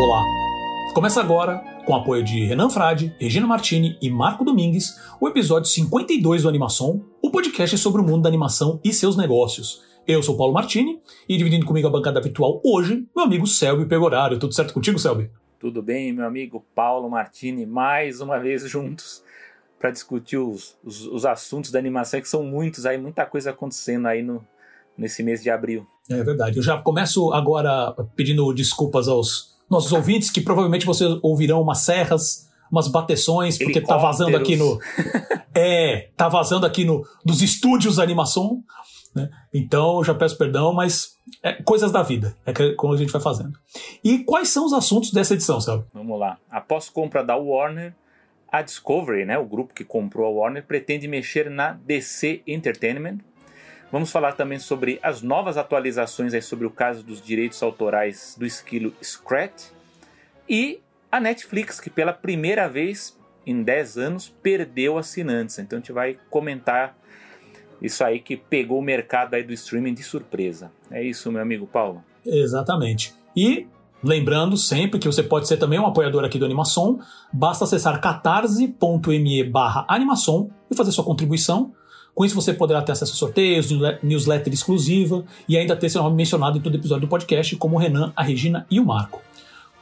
Olá! Começa agora, com apoio de Renan Frade, Regina Martini e Marco Domingues, o episódio 52 do Animação, o podcast sobre o mundo da animação e seus negócios. Eu sou Paulo Martini e dividindo comigo a bancada virtual hoje, meu amigo Selby Pegorário. Tudo certo contigo, Selby? Tudo bem, meu amigo Paulo Martini, mais uma vez juntos para discutir os, os, os, assuntos da animação, que são muitos aí, muita coisa acontecendo aí no, nesse mês de abril. É verdade. Eu já começo agora pedindo desculpas aos nossos ouvintes, que provavelmente vocês ouvirão umas serras, umas bateções, porque tá vazando aqui no. é, tá vazando aqui no, nos estúdios da animação. Né? Então, já peço perdão, mas é coisas da vida, é como a gente vai fazendo. E quais são os assuntos dessa edição, sabe? Vamos lá. Após compra da Warner, a Discovery, né, o grupo que comprou a Warner, pretende mexer na DC Entertainment. Vamos falar também sobre as novas atualizações aí sobre o caso dos direitos autorais do esquilo Scratch. E a Netflix, que pela primeira vez em 10 anos perdeu assinantes. Então a gente vai comentar isso aí que pegou o mercado aí do streaming de surpresa. É isso, meu amigo Paulo? Exatamente. E lembrando sempre que você pode ser também um apoiador aqui do Animação, basta acessar catarse.me barra animação e fazer sua contribuição. Com isso você poderá ter acesso a sorteios, newsletter exclusiva e ainda ter seu nome mencionado em todo episódio do podcast, como o Renan, a Regina e o Marco.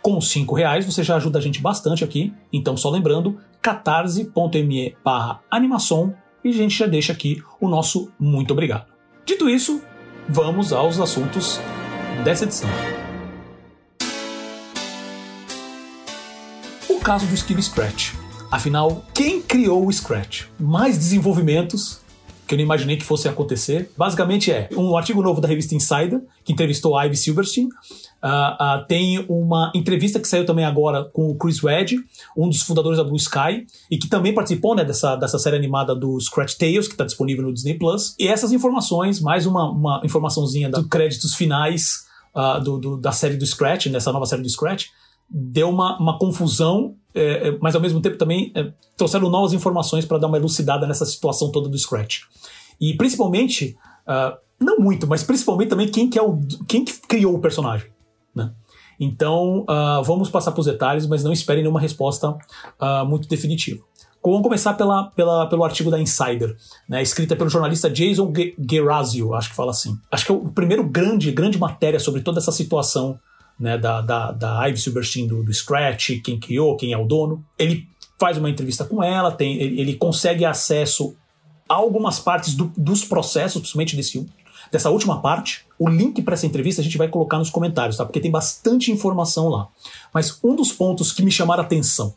Com cinco reais você já ajuda a gente bastante aqui, então só lembrando, catarse.me barra animação e a gente já deixa aqui o nosso muito obrigado. Dito isso, vamos aos assuntos dessa edição. O caso do Skill Scratch. Afinal, quem criou o Scratch? Mais desenvolvimentos que eu não imaginei que fosse acontecer. Basicamente é um artigo novo da revista Insider, que entrevistou a Ivy Silverstein. Uh, uh, tem uma entrevista que saiu também agora com o Chris Wedge, um dos fundadores da Blue Sky, e que também participou né, dessa, dessa série animada do Scratch Tales, que está disponível no Disney Plus. E essas informações, mais uma, uma informaçãozinha dos créditos finais uh, do, do, da série do Scratch, nessa nova série do Scratch, deu uma, uma confusão, é, é mas ao mesmo tempo também é, trouxeram novas informações para dar uma elucidada nessa situação toda do Scratch. E principalmente, uh, não muito, mas principalmente também quem que, é o, quem que criou o personagem. Né? Então, uh, vamos passar para os detalhes, mas não esperem nenhuma resposta uh, muito definitiva. Vamos começar pela, pela, pelo artigo da Insider, né, escrita pelo jornalista Jason Gerazio, acho que fala assim. Acho que é o primeiro grande, grande matéria sobre toda essa situação né, da, da, da Ivy Silverstein do, do Scratch, quem criou, quem é o dono. Ele faz uma entrevista com ela, tem, ele, ele consegue acesso a algumas partes do, dos processos, principalmente desse, dessa última parte. O link para essa entrevista a gente vai colocar nos comentários, tá? Porque tem bastante informação lá. Mas um dos pontos que me chamaram a atenção,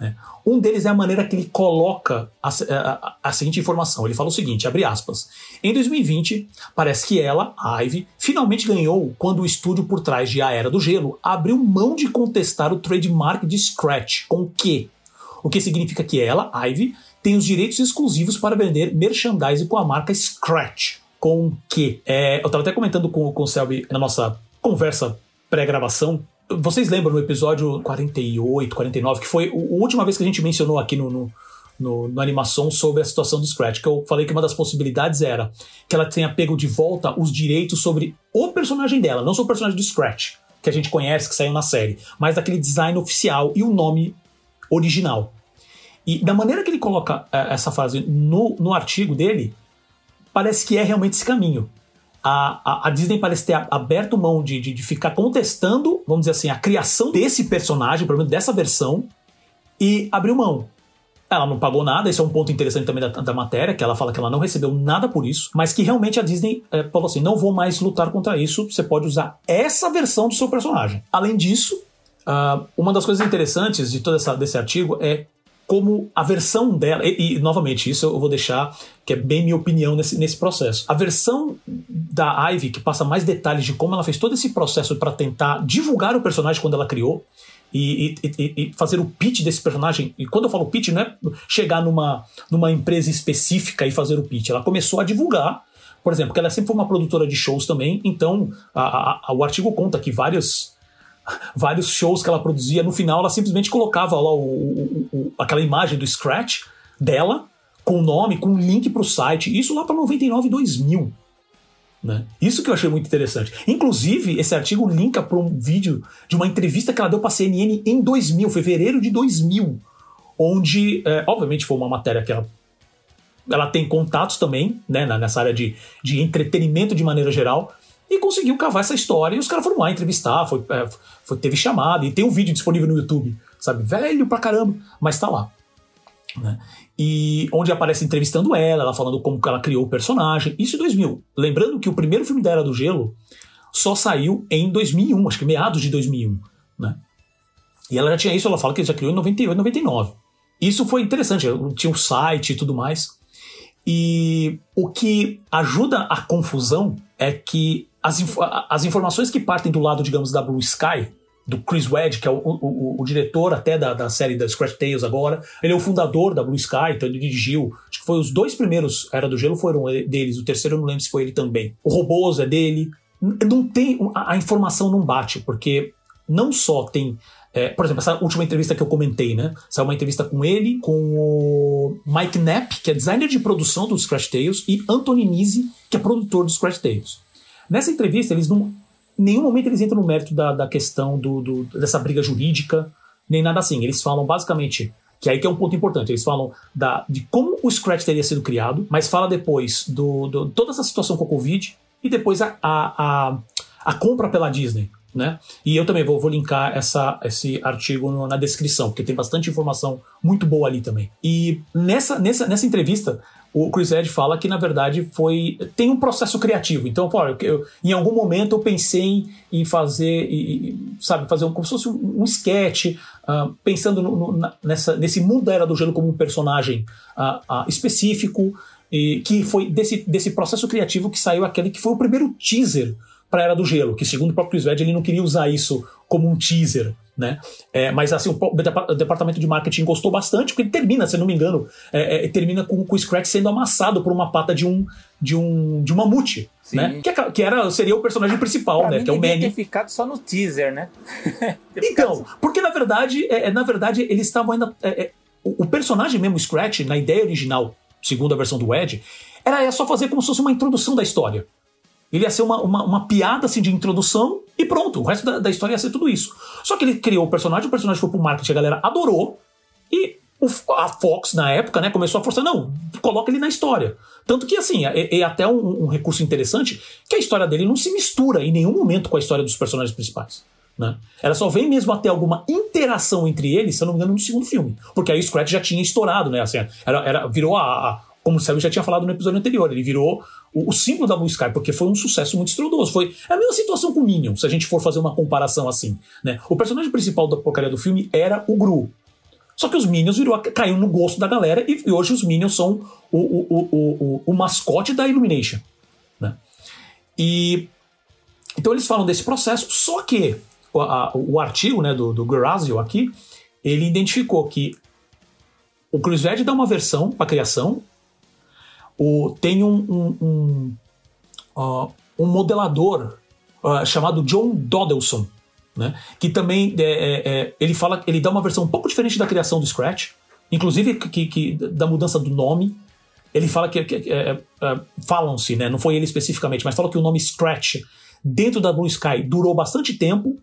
né? Um deles é a maneira que ele coloca a, a, a, seguinte informação. Ele fala o seguinte, abre aspas. Em 2020, parece que ela, a Ivy, finalmente ganhou quando o estúdio por trás de A Era do Gelo abriu mão de contestar o trademark de Scratch com o Q. O que significa que ela, Ivy, tem os direitos exclusivos para vender merchandising com a marca Scratch. Com que? É, eu estava até comentando com, com o Selby na nossa conversa pré-gravação vocês lembram no episódio 48, 49, que foi a última vez que a gente mencionou aqui no, no, no, no, animação sobre a situação do Scratch, que eu falei que uma das possibilidades era que ela tenha pego de volta os direitos sobre o personagem dela, não sobre o personagem do Scratch, que a gente conhece, que saiu na série, mas daquele design oficial e o nome original. E da maneira que ele coloca é, essa frase no, no artigo dele, parece que é realmente esse caminho a, a, Disney parece ter aberto mão de, de, de, ficar contestando, vamos dizer assim, a criação desse personagem, pelo menos dessa versão, e abriu mão. Ela não pagou nada, esse é um ponto interessante também da, da matéria, que ela fala que ela não recebeu nada por isso, mas que realmente a Disney é, falou assim: não vou mais lutar contra isso, você pode usar essa versão do seu personagem. Além disso, uh, uma das coisas interessantes de todo essa, desse artigo é como a versão dela, e, e, novamente, isso eu vou deixar, que é bem minha opinião nesse, nesse processo. A versão da Ivy, que passa mais detalhes de como ela fez todo esse processo para tentar divulgar o personagem quando ela criou, e, e, e, fazer o pitch desse personagem. E quando eu falo pitch, não é chegar numa, numa empresa específica e fazer o pitch. Ela começou a divulgar, por exemplo, que ela sempre foi uma produtora de shows também, então a, a, o artigo conta que vários vários shows que ela produzia, no final ela simplesmente colocava lá o, o, o, aquela imagem do Scratch dela, com o nome, com o link para o site, isso lá para 99 2000. Né? Isso que eu achei muito interessante. Inclusive, esse artigo linka para um vídeo de uma entrevista que ela deu para a CNN em 2000, fevereiro de 2000, onde, é, obviamente, foi uma matéria que ela, ela tem contatos também né, nessa área de, de entretenimento de maneira geral, e conseguiu cavar essa história. E os caras foram lá entrevistar, foi, é, foi, teve chamada, e tem um vídeo disponível no YouTube, sabe? Velho pra caramba, mas tá lá. Né? E onde aparece entrevistando ela, ela falando como ela criou o personagem. Isso em 2000. Lembrando que o primeiro filme da Era do Gelo só saiu em 2001, acho que meados de 2001. Né? E ela já tinha isso, ela fala que já criou em 98, 99. Isso foi interessante, tinha um site e tudo mais. E o que ajuda a confusão é que as, inf as informações que partem do lado, digamos, da Blue Sky, do Chris Wedge, que é o, o, o diretor até da, da, série da Scratch Tales agora, ele é o fundador da Blue Sky, então ele dirigiu, acho que foi os dois primeiros Era do Gelo foram deles, o terceiro eu não lembro se foi ele também. O Roboso é dele. Não tem, a, a informação não bate, porque não só tem é, por exemplo, essa última entrevista que eu comentei, né? Saiu uma entrevista com ele, com o Mike Knapp, que é designer de produção do Scratch Tales, e Anthony Nisi, que é produtor do Scratch Tales. Nessa entrevista, eles não. Em nenhum momento eles entram no mérito da, da questão do, do, dessa briga jurídica, nem nada assim. Eles falam basicamente que aí que é um ponto importante. Eles falam da, de como o Scratch teria sido criado, mas fala depois do, do toda essa situação com a Covid e depois a, a, a, a compra pela Disney. Né? E eu também vou, vou linkar essa, esse artigo no, na descrição, porque tem bastante informação muito boa ali também. E nessa, nessa, nessa entrevista, o Chris Ed fala que na verdade foi tem um processo criativo. Então, pô, eu, eu, em algum momento eu pensei em fazer, e, sabe, fazer um, como se fosse um, um sketch, uh, pensando no, no, nessa, nesse mundo da Era do Gelo como um personagem uh, uh, específico, e que foi desse, desse processo criativo que saiu aquele que foi o primeiro teaser para a Era do Gelo, que segundo o próprio Chris Wedge, ele não queria usar isso como um teaser, né? É, mas assim, o, departamento de marketing gostou bastante, porque ele termina, se não me engano, é, é, termina com, com, o Scratch sendo amassado por uma pata de um de um de um mamute, Sim. né? Que, é que, era seria o personagem principal, pra né? que é o Manny. ter ficado só no teaser, né? então, porque na verdade, é, é, na verdade eles estavam ainda o, o personagem mesmo Scratch na ideia original, segundo a versão do Ed, era só fazer como se fosse uma introdução da história. Ele ia ser uma, uma, uma, piada assim, de introdução e pronto. O resto da, da, história ia ser tudo isso. Só que ele criou o personagem, o personagem foi pro marketing, a galera adorou. E o, a Fox, na época, né, começou a forçar, não, coloca ele na história. Tanto que, assim, é, é até um, um, recurso interessante que a história dele não se mistura em nenhum momento com a história dos personagens principais. Né? Ela só vem mesmo até alguma interação entre eles, se eu não me engano, no segundo filme. Porque aí o Scratch já tinha estourado, né? Assim, era, era, virou a, a como o Sérgio já tinha falado no episódio anterior, ele virou o, o, símbolo da Blue Sky, porque foi um sucesso muito estrondoso. Foi a mesma situação com o Minion, se a gente for fazer uma comparação assim. Né? O personagem principal da porcaria do filme era o Gru. Só que os Minions virou, caiu no gosto da galera e, e hoje os Minions são o, o, o, o mascote da Illumination. Né? E então eles falam desse processo, só que o, a, o artigo né, do, do aqui, ele identificou que o Chris Ved dá uma versão para criação, o, tem um, um, um, uh, um modelador uh, chamado John Dodelson, né? que também é, é, é, ele fala, ele dá uma versão um pouco diferente da criação do Scratch, inclusive que, que da mudança do nome. Ele fala que, que é, é, falam-se, né? não foi ele especificamente, mas fala que o nome Scratch dentro da Blue Sky durou bastante tempo.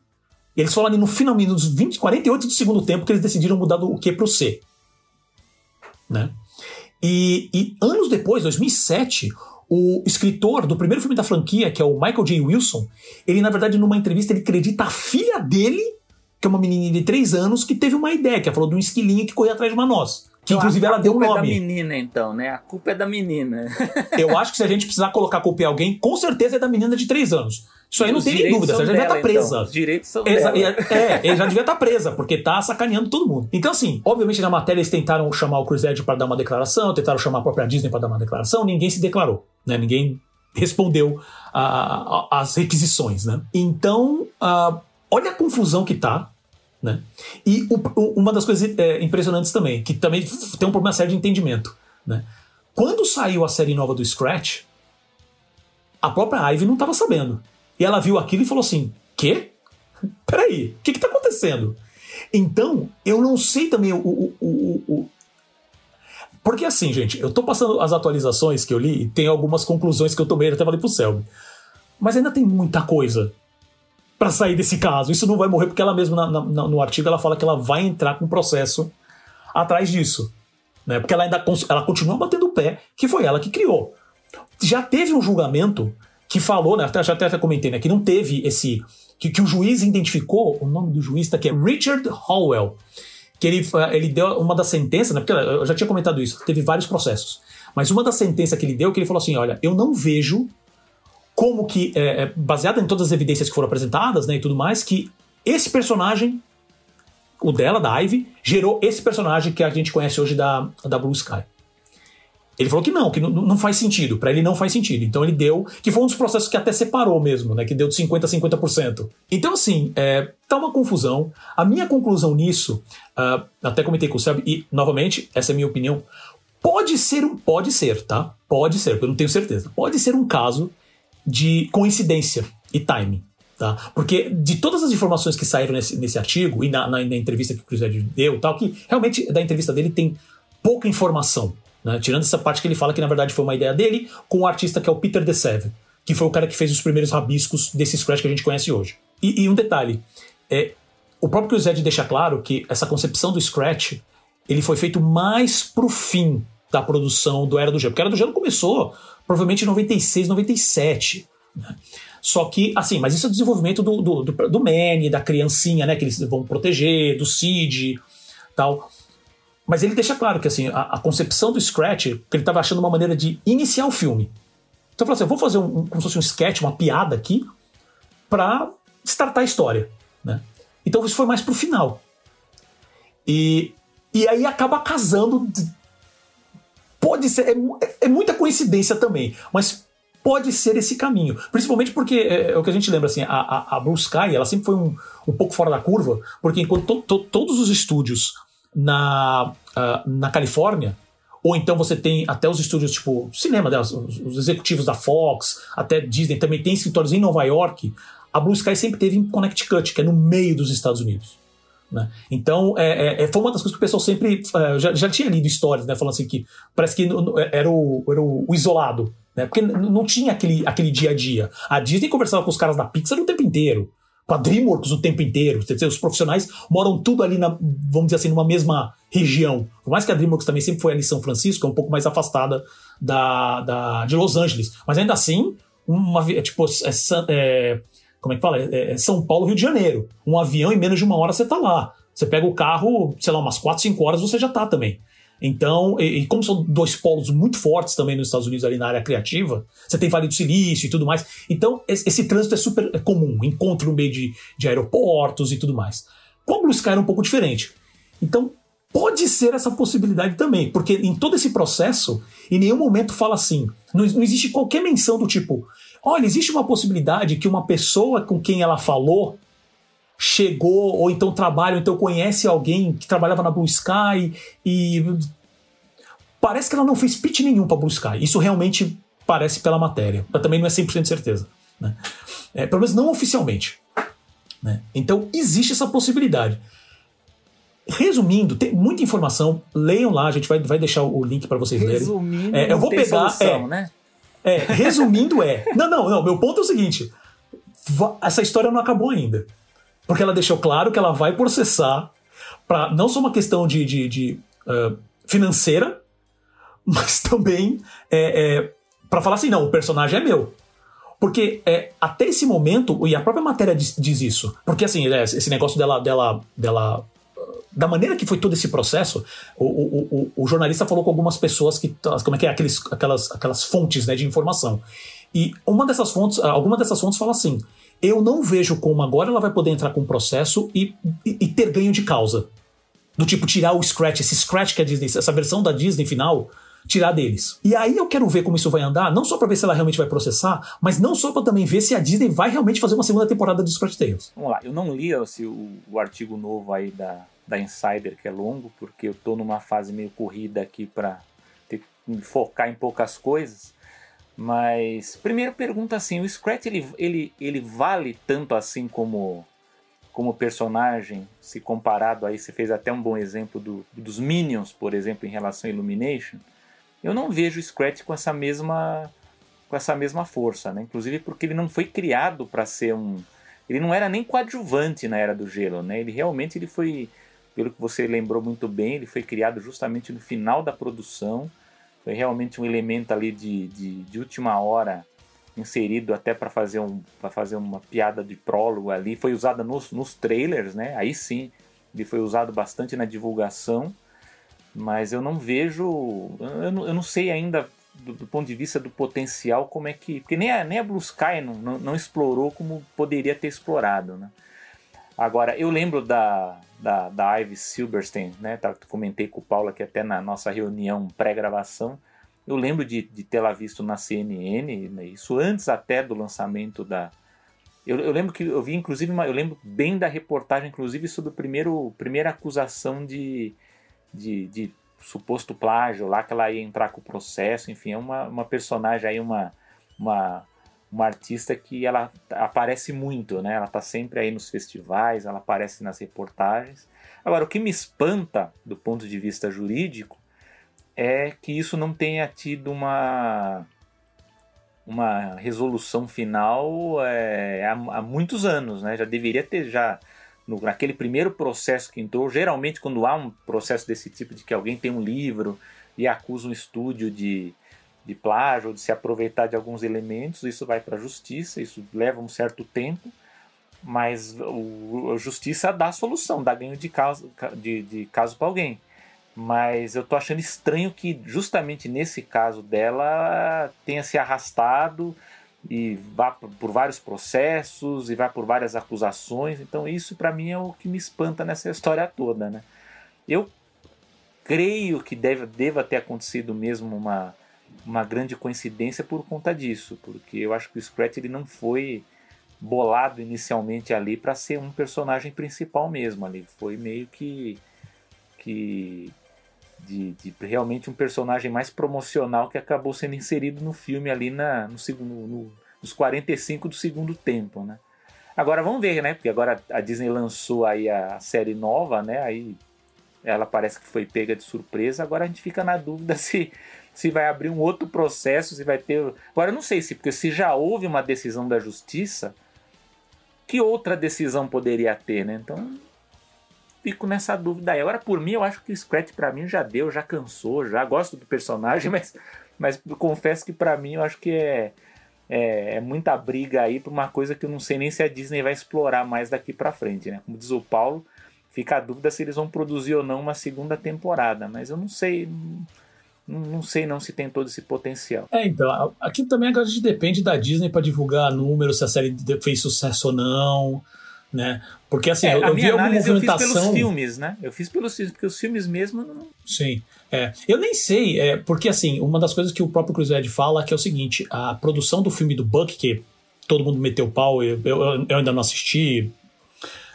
Eles falam ali no final, nos 20, 48 do segundo tempo, que eles decidiram mudar do Q para o C. Né? E, e anos depois, 2007, o escritor do primeiro filme da franquia, que é o Michael J. Wilson, ele, na verdade, numa entrevista, ele acredita a filha dele, que é uma menininha de 3 anos, que teve uma ideia, que ela falou de um esquilinho que corria atrás de uma noz. Que então, inclusive ela deu um nome. A culpa é da menina, então, né? A culpa é da menina. Eu acho que se a gente precisar colocar a culpa em alguém, com certeza é da menina de 3 anos. Isso aí não tem nem dúvida, ela já devia estar tá presa. Então. Os direitos são Exa dela. É, ele já devia estar tá presa, porque tá sacaneando todo mundo. Então, assim, obviamente na matéria eles tentaram chamar o Chris Edge para dar uma declaração, tentaram chamar a própria Disney para dar uma declaração, ninguém se declarou, né? Ninguém respondeu às requisições, né? Então, uh, olha a confusão que tá, né? E o, uma das coisas é, impressionantes também, que também tem um problema sério de entendimento, né? Quando saiu a série nova do Scratch, a própria Ivy não estava sabendo. E ela viu aquilo e falou assim: Quê? Peraí, o que está acontecendo? Então, eu não sei também o, o, o, o Porque assim, gente, eu tô passando as atualizações que eu li e tem algumas conclusões que eu tomei, até falei pro Selby. Mas ainda tem muita coisa para sair desse caso. Isso não vai morrer porque ela mesma na, na, no artigo ela fala que ela vai entrar com um processo atrás disso, né? Porque ela ainda ela continua batendo o pé que foi ela que criou. Já teve um julgamento que falou, né? Até, já até, comentei, né? Que não teve esse que, que o juiz identificou, o nome do juiz tá aqui é Richard Howell, que ele, ele deu uma das sentenças, né? Porque eu já tinha comentado isso, teve vários processos. Mas uma das sentenças que ele deu, que ele falou assim: olha, eu não vejo como que, é, é, baseado em todas as evidências que foram apresentadas né, e tudo mais, que esse personagem, o dela, da Ivy, gerou esse personagem que a gente conhece hoje da, da Blue Sky. Ele falou que não, que não, não faz sentido. Para ele não faz sentido. Então ele deu, que foi um dos processos que até separou mesmo, né? Que deu de 50% a 50%. Então, assim, é, tá uma confusão. A minha conclusão nisso, uh, até comentei com o Seb, e novamente, essa é a minha opinião. Pode ser um. Pode ser, tá? Pode ser, porque eu não tenho certeza. Pode ser um caso de coincidência e timing. Tá? Porque de todas as informações que saíram nesse, nesse artigo e na, na, na entrevista que o Ed deu, tal, que realmente da entrevista dele tem pouca informação. Né? Tirando essa parte que ele fala que na verdade foi uma ideia dele com o um artista que é o Peter DeSeve, que foi o cara que fez os primeiros rabiscos desse Scratch que a gente conhece hoje. E, e um detalhe, é, o próprio Chris Ed deixa claro que essa concepção do Scratch ele foi feito mais pro fim da produção do Era do Gelo, porque Era do Gelo começou provavelmente em 96, 97. Né? Só que, assim, mas isso é o desenvolvimento do, do, do, do Manny, da criancinha, né, que eles vão proteger, do Cid tal. Mas ele deixa claro que, assim, a, a concepção do Scratch, que ele estava achando uma maneira de iniciar o filme. Então ele falou assim, eu vou fazer um, como se fosse um sketch, uma piada aqui, para startar a história, né? Então isso foi mais pro final. E, e aí acaba casando pode ser, é, é, muita coincidência também, mas pode ser esse caminho. Principalmente porque é, é, o que a gente lembra, assim, a, a, a Blue Sky ela sempre foi um, um pouco fora da curva, porque enquanto to, to, todos os estúdios na, uh, na Califórnia, ou então você tem até os estúdios tipo cinema, né, os, os, executivos da Fox, até Disney, também tem escritórios em Nova York, a Blue Sky sempre teve em Connecticut, que é no meio dos Estados Unidos. Né? Então, é, é, é, foi uma das coisas que o pessoal sempre. Uh, já, já tinha lido histórias, né? Falando assim que parece que era o, era o isolado. Né? Porque não tinha aquele, aquele dia a dia. A Disney conversava com os caras da Pixar o tempo inteiro. Com a Dreamworks o tempo inteiro. Os profissionais moram tudo ali, na, vamos dizer assim, numa mesma região. Por mais que a Dreamworks também sempre foi ali em São Francisco, é um pouco mais afastada da, da, de Los Angeles. Mas ainda assim, uma, tipo, é, é, como é que fala? É, é São Paulo, Rio de Janeiro. Um avião, em menos de uma hora você tá lá. Você pega o carro, sei lá, umas 4, 5 horas você já tá também. Então, e, e, como são dois polos muito fortes também nos Estados Unidos ali na área criativa, você tem Vale do Silício e tudo mais. Então, esse, esse trânsito é super comum, encontro no meio de, de aeroportos e tudo mais. Com a Blue Sky era um pouco diferente. Então, pode ser essa possibilidade também, porque em todo esse processo, em nenhum momento fala assim, não, não existe qualquer menção do tipo, Olha, existe uma possibilidade que uma pessoa com quem ela falou chegou, ou então trabalha, ou então conhece alguém que trabalhava na Blue Sky e. Parece que ela não fez pitch nenhum para Blue Sky. Isso realmente parece pela matéria. Mas também não é 100% certeza. Né? É, pelo menos não oficialmente. Né? Então existe essa possibilidade. Resumindo, tem muita informação. Leiam lá, a gente vai, vai deixar o link para vocês Resumindo, lerem. É, eu vou pegar. Solução, é, né? É, resumindo é. Não, não, não. Meu ponto é o seguinte: essa história não acabou ainda. Porque ela deixou claro que ela vai processar para não só uma questão de, de, de uh, financeira, mas também é, é, para falar assim, não, o personagem é meu. Porque é, até esse momento, e a própria matéria diz, diz isso, porque assim, é, esse negócio dela, dela, dela da maneira que foi todo esse processo, o, o, o, o, jornalista falou com algumas pessoas que. Como é que é? Aqueles, aquelas, aquelas fontes né, de informação. E uma dessas fontes, alguma dessas fontes fala assim: eu não vejo como agora ela vai poder entrar com o processo e, e, e, ter ganho de causa. Do tipo, tirar o Scratch, esse Scratch que a Disney, essa versão da Disney final, tirar deles. E aí eu quero ver como isso vai andar, não só para ver se ela realmente vai processar, mas não só para também ver se a Disney vai realmente fazer uma segunda temporada de Scratch Tales. Vamos lá, eu não li assim, o, o artigo novo aí da, da Insider, que é longo, porque eu estou numa fase meio corrida aqui para focar em poucas coisas. Mas, primeiro pergunta assim, o Scratch ele, ele, ele vale tanto assim como como personagem, se comparado aí, você fez até um bom exemplo do, dos Minions, por exemplo, em relação a Illumination, eu não vejo o Scratch com essa mesma com essa mesma força, né? Inclusive porque ele não foi criado para ser um ele não era nem coadjuvante na Era do Gelo, né? Ele realmente ele foi, pelo que você lembrou muito bem, ele foi criado justamente no final da produção, foi realmente um elemento ali de, de, de última hora inserido até para fazer, um, fazer uma piada de prólogo ali. Foi usada nos, nos trailers, né? Aí sim, ele foi usado bastante na divulgação, mas eu não vejo, eu não, eu não sei ainda do, do, ponto de vista do potencial como é que, porque nem a, nem a Blue Sky não, não, não explorou como poderia ter explorado, né? Agora, eu lembro da, da, da Ivy Silverstein, né? Tá, comentei com o Paulo aqui até na nossa reunião pré-gravação, eu lembro de, de tê-la visto na CNN, né, isso antes até do lançamento da. Eu, eu, lembro que eu vi, inclusive, uma, eu lembro bem da reportagem, inclusive, sobre a primeiro, primeira acusação de, de, de, suposto plágio, lá que ela ia entrar com o processo, enfim, é uma, uma personagem aí, uma, uma, uma artista que ela aparece muito, né? Ela está sempre aí nos festivais, ela aparece nas reportagens. Agora, o que me espanta do ponto de vista jurídico é que isso não tenha tido uma uma resolução final é, há, há, muitos anos, né? Já deveria ter já no, naquele primeiro processo que entrou. Geralmente, quando há um processo desse tipo de que alguém tem um livro e acusa um estúdio de, de plágio, ou de se aproveitar de alguns elementos, isso vai para a justiça. Isso leva um certo tempo, mas o, a justiça dá solução, dá ganho de caso de, de caso para alguém. Mas eu tô achando estranho que justamente nesse caso dela tenha se arrastado e vá por vários processos e vá por várias acusações. Então isso para mim é o que me espanta nessa história toda, né? Eu creio que deve, deva ter acontecido mesmo uma, uma grande coincidência por conta disso, porque eu acho que o Scratch ele não foi bolado inicialmente ali para ser um personagem principal mesmo ali, foi meio que que de, de, realmente um personagem mais promocional que acabou sendo inserido no filme ali na, no segundo, no, nos 45 do segundo tempo, né? Agora vamos ver, né? Porque agora a Disney lançou aí a série nova, né? Aí ela parece que foi pega de surpresa. Agora a gente fica na dúvida se se vai abrir um outro processo, se vai ter. Agora eu não sei se porque se já houve uma decisão da justiça, que outra decisão poderia ter, né? Então fico nessa dúvida aí. Agora, por mim, eu acho que o Scratch para mim já deu, já cansou, já gosto do personagem, mas, mas confesso que para mim eu acho que é, é, é, muita briga aí por uma coisa que eu não sei nem se a Disney vai explorar mais daqui para frente, né? Como diz o Paulo, fica a dúvida se eles vão produzir ou não uma segunda temporada, mas eu não sei. Não, não sei não se tem todo esse potencial. É, então, aqui também a gente depende da Disney para divulgar números, se a série fez sucesso ou não né? Porque assim, é, eu, eu vi alguma movimentação. Eu fiz pelos filmes, né? Eu fiz pelos filmes, porque os filmes mesmo. Não... Sim. É. Eu nem sei, é, porque assim, uma das coisas que o próprio Chris Ed fala que é o seguinte: a produção do filme do Buck, que todo mundo meteu pau, eu, eu, eu ainda não assisti.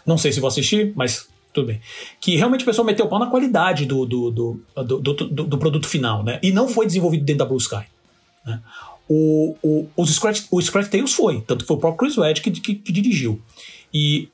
Não sei se vou assistir, mas tudo bem. Que realmente o pessoal meteu pau na qualidade do, do, do, do, do, produto final, né? E não foi desenvolvido dentro da Blue Sky. Né? O, o, os Scratch, o Scratch Tales foi, tanto que foi o próprio Chris Wedge que, que, que dirigiu. E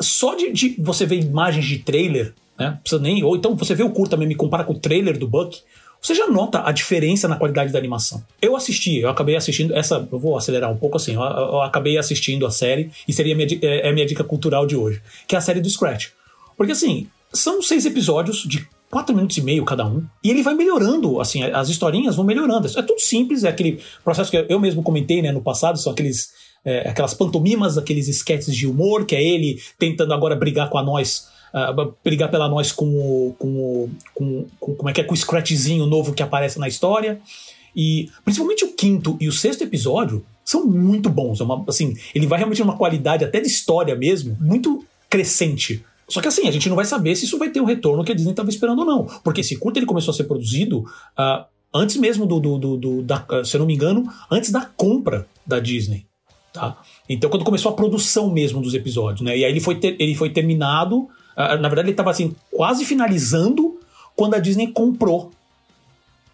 só de, de, você ver imagens de trailer, né? Precisa nem, ou então você vê o curta mesmo e compara com o trailer do Buck, você já nota a diferença na qualidade da animação. Eu assisti, eu acabei assistindo essa, eu vou acelerar um pouco assim, eu, eu acabei assistindo a série e seria minha, é, é minha dica cultural de hoje, que é a série do Scratch. Porque assim, são seis episódios de quatro minutos e meio cada um, e ele vai melhorando, assim, as historinhas vão melhorando. É tudo simples, é aquele processo que eu mesmo comentei, né, no passado, são aqueles é, aquelas pantomimas, aqueles esquetes de humor, que é ele tentando agora brigar com a nós, uh, brigar pela nós com o, com o com, com, como é que é com o scratchzinho novo que aparece na história. E principalmente o quinto e o sexto episódio são muito bons. É uma, assim, ele vai realmente numa qualidade até de história mesmo, muito crescente. Só que assim, a gente não vai saber se isso vai ter o retorno que a Disney estava esperando ou não. Porque esse curto ele começou a ser produzido uh, antes mesmo do, do, do, do da, se eu não me engano, antes da compra da Disney. Tá? Então, quando começou a produção mesmo dos episódios, né? E aí ele foi, ter, ele foi terminado. Uh, na verdade, ele estava assim, quase finalizando quando a Disney comprou.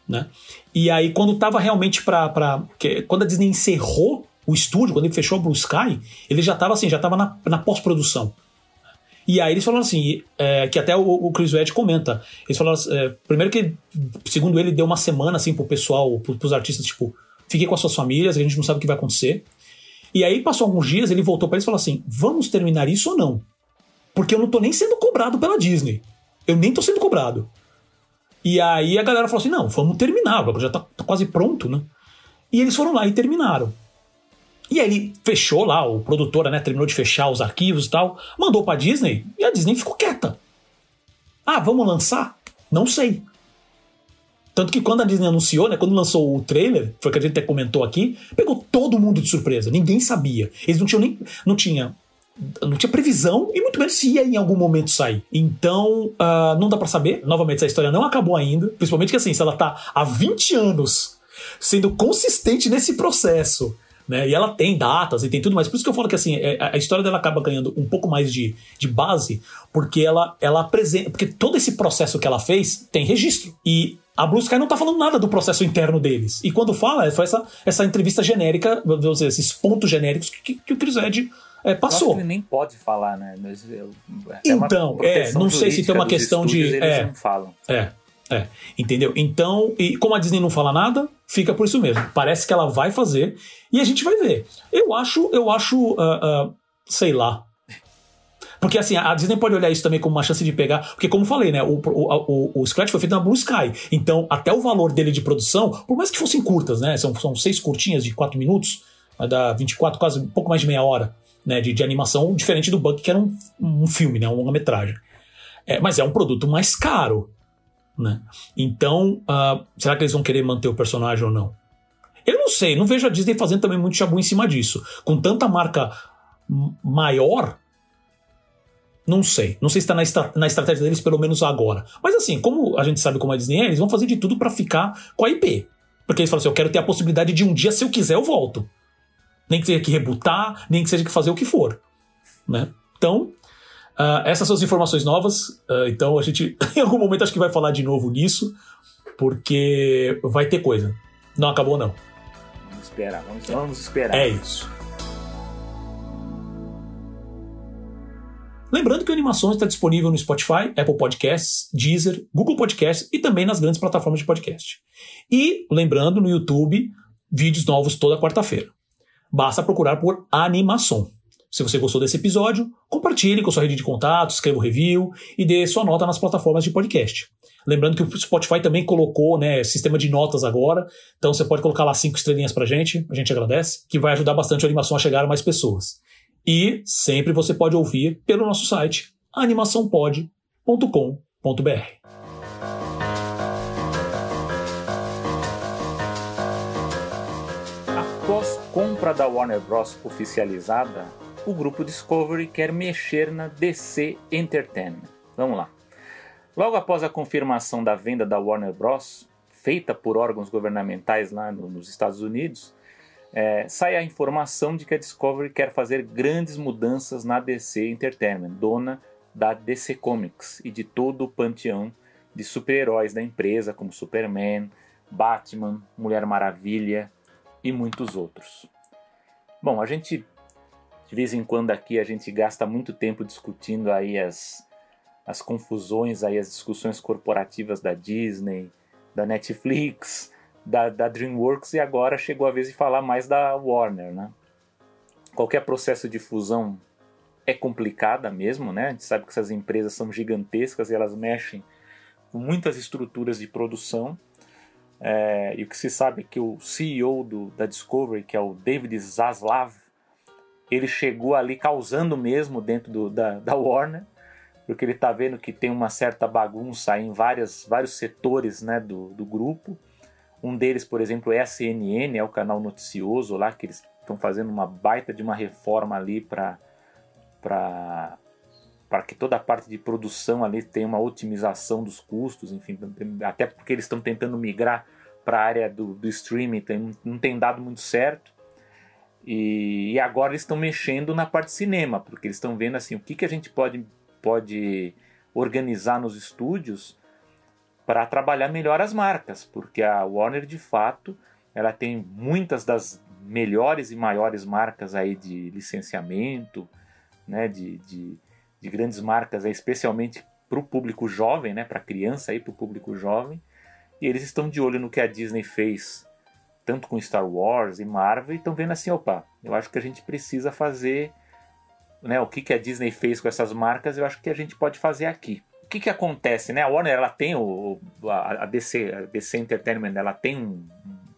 Né? E aí, quando estava realmente para. Quando a Disney encerrou o estúdio, quando ele fechou a Blue Sky, ele já estava assim, já estava na, na pós-produção. E aí eles falaram assim, é, que até o, o Chris Wedge comenta. Eles falaram, é, primeiro que, segundo ele, deu uma semana assim pro pessoal, pro, pros artistas, tipo, fiquem com as suas famílias, a gente não sabe o que vai acontecer. E aí passou alguns dias, ele voltou para eles e falou assim: vamos terminar isso ou não? Porque eu não tô nem sendo cobrado pela Disney. Eu nem tô sendo cobrado. E aí a galera falou assim: não, vamos terminar, já tá, tá quase pronto, né? E eles foram lá e terminaram. E aí ele fechou lá, o produtor, né, terminou de fechar os arquivos e tal, mandou pra Disney e a Disney ficou quieta. Ah, vamos lançar? Não sei. Tanto que quando a Disney anunciou, né, quando lançou o trailer, foi que a gente até comentou aqui, pegou todo mundo de surpresa. Ninguém sabia. Eles não tinham nem. Não tinha. Não tinha previsão e muito menos se ia em algum momento sair. Então, uh, não dá para saber. Novamente, essa história não acabou ainda. Principalmente que assim, se ela tá há 20 anos sendo consistente nesse processo né? E ela tem datas e tem tudo mais. Por isso que eu falo que assim, é, a história dela acaba ganhando um pouco mais de, de base, porque ela, ela apresenta. Porque todo esse processo que ela fez tem registro. E a Blue Sky não tá falando nada do processo interno deles. E quando fala, foi essa, essa entrevista genérica, vamos dizer, esses pontos genéricos que, que o Chris Ed é, passou. ele nem pode falar, né? Eu, então, é, não sei se tem uma questão de. É, não falam. É. É, entendeu? Então, e como a Disney não fala nada, fica por isso mesmo. Parece que ela vai fazer e a gente vai ver. Eu acho, eu acho, uh, uh, sei lá. Porque assim, a Disney pode olhar isso também como uma chance de pegar. Porque, como falei, né? O, o, o, o Scratch foi feito na Blue Sky. Então, até o valor dele de produção, por mais que fossem curtas, né? São, são seis curtinhas de quatro minutos, vai dar 24, quase um pouco mais de meia hora né, de, de animação, diferente do Buck, que era um, um filme, né? Uma longa-metragem. É, mas é um produto mais caro. Né? Então, uh, será que eles vão querer manter o personagem ou não? Eu não sei, não vejo a Disney fazendo também muito chabu em cima disso. Com tanta marca maior, não sei. Não sei se está na, estra na, estratégia deles, pelo menos agora. Mas assim, como a gente sabe como a Disney é, eles vão fazer de tudo para ficar com a IP. Porque eles falam assim: eu quero ter a possibilidade de um dia, se eu quiser, eu volto. Nem que seja que rebutar, nem que seja que fazer o que for. Né? Então, Uh, essas são as informações novas, uh, então a gente em algum momento acho que vai falar de novo nisso, porque vai ter coisa. Não acabou, não. Vamos esperar, vamos, vamos esperar. É isso. Lembrando que a animação está disponível no Spotify, Apple Podcasts, Deezer, Google Podcasts e também nas grandes plataformas de podcast. E, lembrando, no YouTube, vídeos novos toda quarta-feira. Basta procurar por Animação. Se você gostou desse episódio, compartilhe com sua rede de contatos, escreva um review e dê sua nota nas plataformas de podcast. Lembrando que o Spotify também colocou né, sistema de notas agora, então você pode colocar lá cinco estrelinhas pra gente, a gente agradece, que vai ajudar bastante a animação a chegar a mais pessoas. E sempre você pode ouvir pelo nosso site animaçãopod.com.br. Após compra da Warner Bros. oficializada, o grupo Discovery quer mexer na DC Entertainment. Vamos lá. Logo após a confirmação da venda da Warner Bros., feita por órgãos governamentais lá no, nos Estados Unidos, é, sai a informação de que a Discovery quer fazer grandes mudanças na DC Entertainment, dona da DC Comics e de todo o panteão de super-heróis da empresa, como Superman, Batman, Mulher Maravilha e muitos outros. Bom, a gente de vez em quando aqui a gente gasta muito tempo discutindo aí as, as confusões, aí as discussões corporativas da Disney, da Netflix, da, da DreamWorks e agora chegou a vez de falar mais da Warner, né? Qualquer processo de fusão é complicada mesmo, né? A gente sabe que essas empresas são gigantescas e elas mexem com muitas estruturas de produção. É, e o que se sabe é que o CEO do, da Discovery, que é o David Zaslav, ele chegou ali causando mesmo dentro do, da, da Warner, porque ele está vendo que tem uma certa bagunça em várias, vários setores né, do, do grupo. Um deles, por exemplo, é a CNN, é o canal noticioso lá, que eles estão fazendo uma baita de uma reforma ali para para que toda a parte de produção ali tenha uma otimização dos custos, enfim, até porque eles estão tentando migrar para a área do, do streaming, tem, não tem dado muito certo. E, e agora eles estão mexendo na parte de cinema, porque eles estão vendo assim o que, que a gente pode, pode organizar nos estúdios para trabalhar melhor as marcas, porque a Warner de fato ela tem muitas das melhores e maiores marcas aí de licenciamento, né, de, de, de grandes marcas, é especialmente para o público jovem, né, para criança e para o público jovem. E eles estão de olho no que a Disney fez, tanto com Star Wars e Marvel, e estão vendo assim, opa, eu acho que a gente precisa fazer, né, o que, que a Disney fez com essas marcas, eu acho que a gente pode fazer aqui. O que, que acontece, né? A Warner ela tem o a DC, a DC Entertainment, ela tem um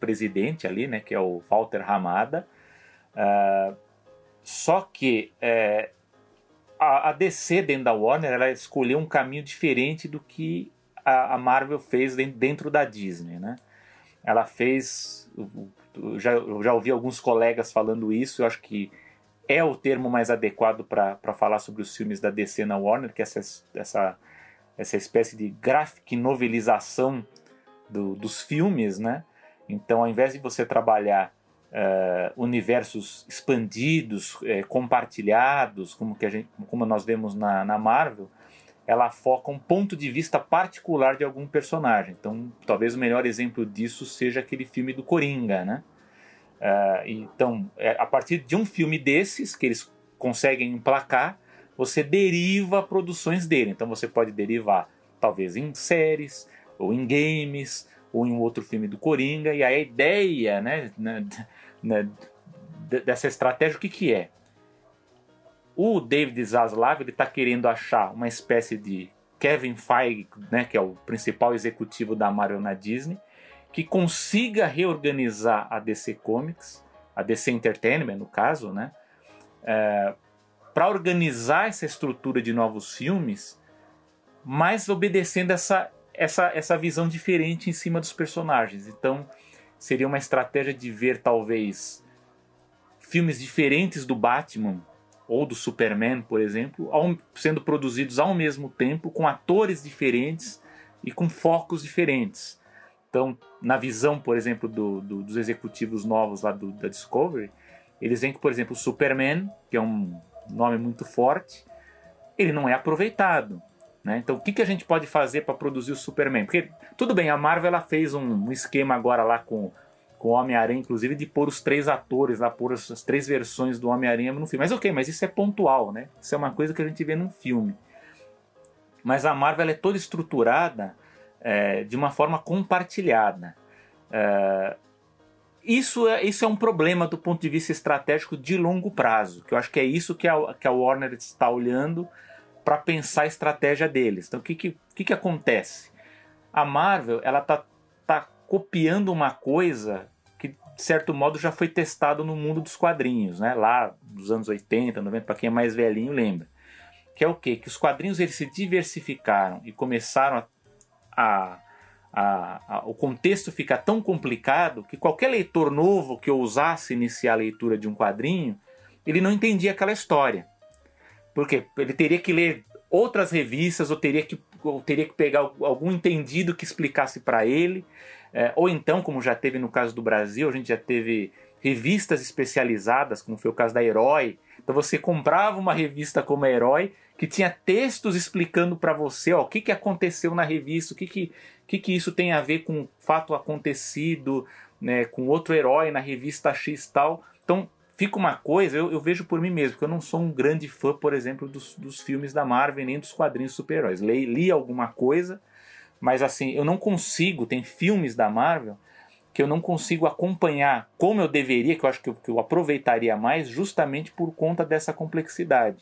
presidente ali, né, que é o Walter Ramada. Uh, só que é, a, a, DC dentro da Warner ela escolheu um caminho diferente do que a, a Marvel fez dentro da Disney, né? Ela fez, já, já ouvi alguns colegas falando isso, eu acho que é o termo mais adequado para falar sobre os filmes da DC na Warner, que é essa, essa, essa espécie de graphic novelização do, dos filmes, né? Então, ao invés de você trabalhar uh, universos expandidos, uh, compartilhados, como, que a gente, como nós vemos na, na Marvel, ela foca um ponto de vista particular de algum personagem. Então, talvez o melhor exemplo disso seja aquele filme do Coringa, né? Uh, então, é, a partir de um filme desses, que eles conseguem emplacar, você deriva produções dele. Então, você pode derivar, talvez, em séries, ou em games, ou em outro filme do Coringa. E a ideia né, né, né, dessa estratégia, o que, que é? O David Zaslav está querendo achar uma espécie de Kevin Feige, né, que é o principal executivo da Marvel na Disney, que consiga reorganizar a DC Comics, a DC Entertainment no caso, né, é, para organizar essa estrutura de novos filmes, mas obedecendo essa, essa, essa visão diferente em cima dos personagens. Então, seria uma estratégia de ver talvez filmes diferentes do Batman ou do Superman, por exemplo, ao, sendo produzidos ao mesmo tempo com atores diferentes e com focos diferentes. Então, na visão, por exemplo, do, do, dos executivos novos lá do, da Discovery, eles veem que, por exemplo, o Superman, que é um nome muito forte, ele não é aproveitado. Né? Então, o que, que a gente pode fazer para produzir o Superman? Porque, tudo bem, a Marvel ela fez um, um esquema agora lá com, com o Homem-Aranha, inclusive, de pôr os três atores lá, pôr as, as três versões do Homem-Aranha no filme. Mas ok, mas isso é pontual, né? Isso é uma coisa que a gente vê num filme. Mas a Marvel é toda estruturada é, de uma forma compartilhada. É, isso é, isso é um problema do ponto de vista estratégico de longo prazo, que eu acho que é isso que a, que a Warner está olhando para pensar a estratégia deles. Então, o que, que, que, que acontece? A Marvel ela tá, tá copiando uma coisa de certo modo, já foi testado no mundo dos quadrinhos, né? lá dos anos 80, 90, para quem é mais velhinho lembra. Que é o quê? Que os quadrinhos eles se diversificaram e começaram a, a, a, a, o contexto ficar tão complicado que qualquer leitor novo que ousasse iniciar a leitura de um quadrinho, ele não entendia aquela história. Porque ele teria que ler outras revistas ou teria que, ou teria que pegar algum entendido que explicasse para ele. É, ou então, como já teve no caso do Brasil, a gente já teve revistas especializadas, como foi o caso da Herói. Então você comprava uma revista como a Herói que tinha textos explicando para você ó, o que, que aconteceu na revista, o que, que, que, que isso tem a ver com o fato acontecido né, com outro herói na revista X tal. Então fica uma coisa, eu, eu, vejo por mim mesmo, que eu não sou um grande fã, por exemplo, dos, dos filmes da Marvel nem dos quadrinhos super-heróis. Li, li alguma coisa, mas assim, eu não consigo, tem filmes da Marvel que eu não consigo acompanhar como eu deveria, que eu acho que eu, que eu aproveitaria mais, justamente por conta dessa complexidade.